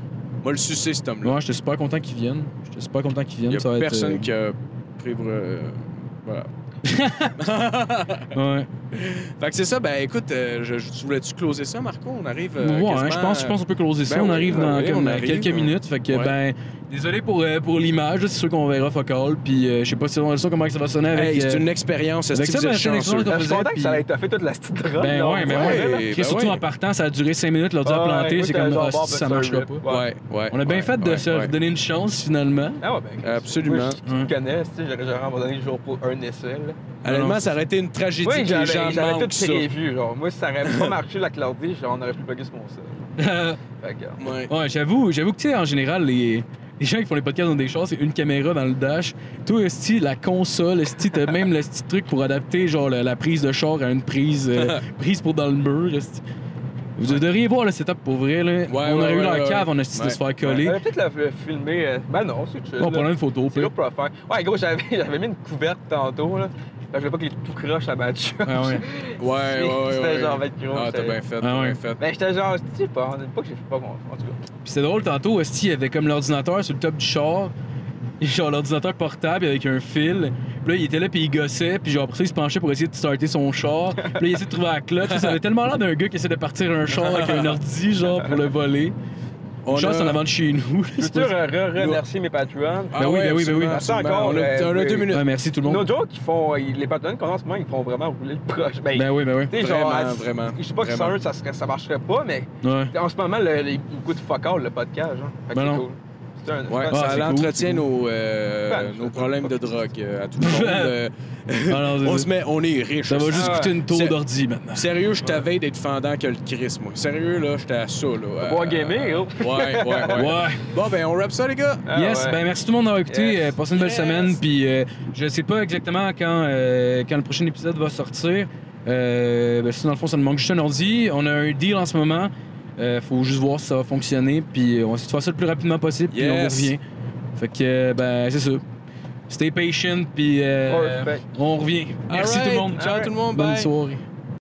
Moi. Moi, le sucer, cet homme-là. Ouais, j'étais super content qu'ils viennent. J'étais super content qu'ils Il viennent. y ça a va personne être, qui a pris. euh, voilà. euh, Ouais, Fait que c'est ça, ben écoute, euh, je, je- voulais-tu closer ça, Marco? On arrive. euh, ouais quasiment, je pense, je pense qu'on peut closer ça. Ben on arrive ben dans on euh, arrive, quelques ouais. minutes. Fait que, Ouais. ben, désolé pour, euh, pour l'image. là, C'est sûr qu'on verra focal. Puis, euh, je sais pas si on a ça, comment ça va sonner avec. Hey, c'est euh, une expérience. avec est-ce ça, c'est une expérience suis content puis- que ça ait étoffé toute la petite drone. Ben ouais, ben ouais. là. Chris, ben surtout ouais. en partant, ça a duré 5 minutes, l'ordi a Ouais, planté. C'est comme, ah, ça c'est marchera pas. Ouais, ouais. On a bien ouais, fait de ouais, se ouais. redonner une chance, finalement. Ah ouais, ben. Absolument. Je Ouais. te connais, tu sais, j'aurais abandonné le jour pour un essai, là. Honnêtement, ça aurait été une tragédie Oui, que les gens manquent tout ça. prévu, genre. Moi, si ça aurait pas marché, la Claudie, genre, on aurait pu plugger sur mon. Fait Ouais. Ouais, j'avoue, j'avoue que, tu sais, en général, les, les gens qui font les podcasts dans des chars, c'est une caméra dans le dash. Toi, Esti, la console, Esti, t'as même le petit truc pour adapter, genre, la, la prise de char à une prise, euh, prise pour dans le mur, Esti. Vous devriez voir le setup pour vrai, là. on ouais, aurait eu ouais, ouais, cave, ouais. on a essayé de se faire on coller. aurait peut-être le, filmer. euh, Ben non, c'est chill. On là. prendra une photo, C'est lourd pour le faire. Ouais, gros, j'avais j'avais mis une couverte tantôt, là. Je voulais pas qu'il tout croche à ma job. Ah ouais. Ouais, ouais, ouais. C'était ouais. genre 20 kilos, Ah, t'as bien fait, Ah ouais. bien fait. Ben, j'étais genre, tu sais pas, on dit pas que j'ai fait pas confiance, en tout cas. Puis c'était drôle tantôt, Esti, il y avait comme l'ordinateur sur le top du char. Genre l'ordinateur portable avec un fil. Puis là, il était là, puis il gossait. Puis genre, après ça, il se penchait pour essayer de starter son char. Puis là, il essayait de trouver la clutch. Ça avait tellement l'air d'un gars qui essaie de partir un char avec un ordi, genre, pour le voler. On a- c'est en avant de chez nous. Peux-tu re- remercier mes patrons? Ah Ben oui, ben oui, ben oui. Ça absolument. encore, On a, euh, on a deux minutes. Ouais, merci tout le monde. Nos jokes, ils font, les patrons qu'on a en ce moment, ils font vraiment rouler le proche. Ben, Ben oui, ben oui. genre, Vraiment, vraiment, Je sais pas que sans eux, ça, serait, ça marcherait pas, mais Ouais. en ce moment, le, les, beaucoup de fuck le podcast. Fait que Ben non. cool. Un, Ouais, Ah, ça c'est l'entretient cool, nos, euh, Ben, nos problèmes de drogue euh, à tout le monde. euh, Ah on se met, on est riche. Ça va juste Ah, coûter une tour d'ordi maintenant. Sérieux, je t'avais d'être fendant que le Chris, moi. Sérieux, là, j'étais à ça, là. euh, boire gamer, gros. Ouais, ouais, ouais. Ouais. Bon, ben, on rap ça, les gars. Ah, yes, ouais. ben merci tout le monde d'avoir écouté. Yes. Euh, passez une belle Yes. semaine. Puis euh, je sais pas exactement quand, euh, quand le prochain épisode va sortir. Euh, ben, si dans le fond, ça nous manque juste un ordi. On a un deal en ce moment. Euh, faut juste voir si ça va fonctionner. Puis on va essayer de faire ça le plus rapidement possible. Puis on vous Yes. revient. Fait que, ben, c'est ça. Stay patient. Puis euh, Perfect. on revient. Merci Alright. tout le monde. Ciao, tout le monde. Bonne Bye. soirée.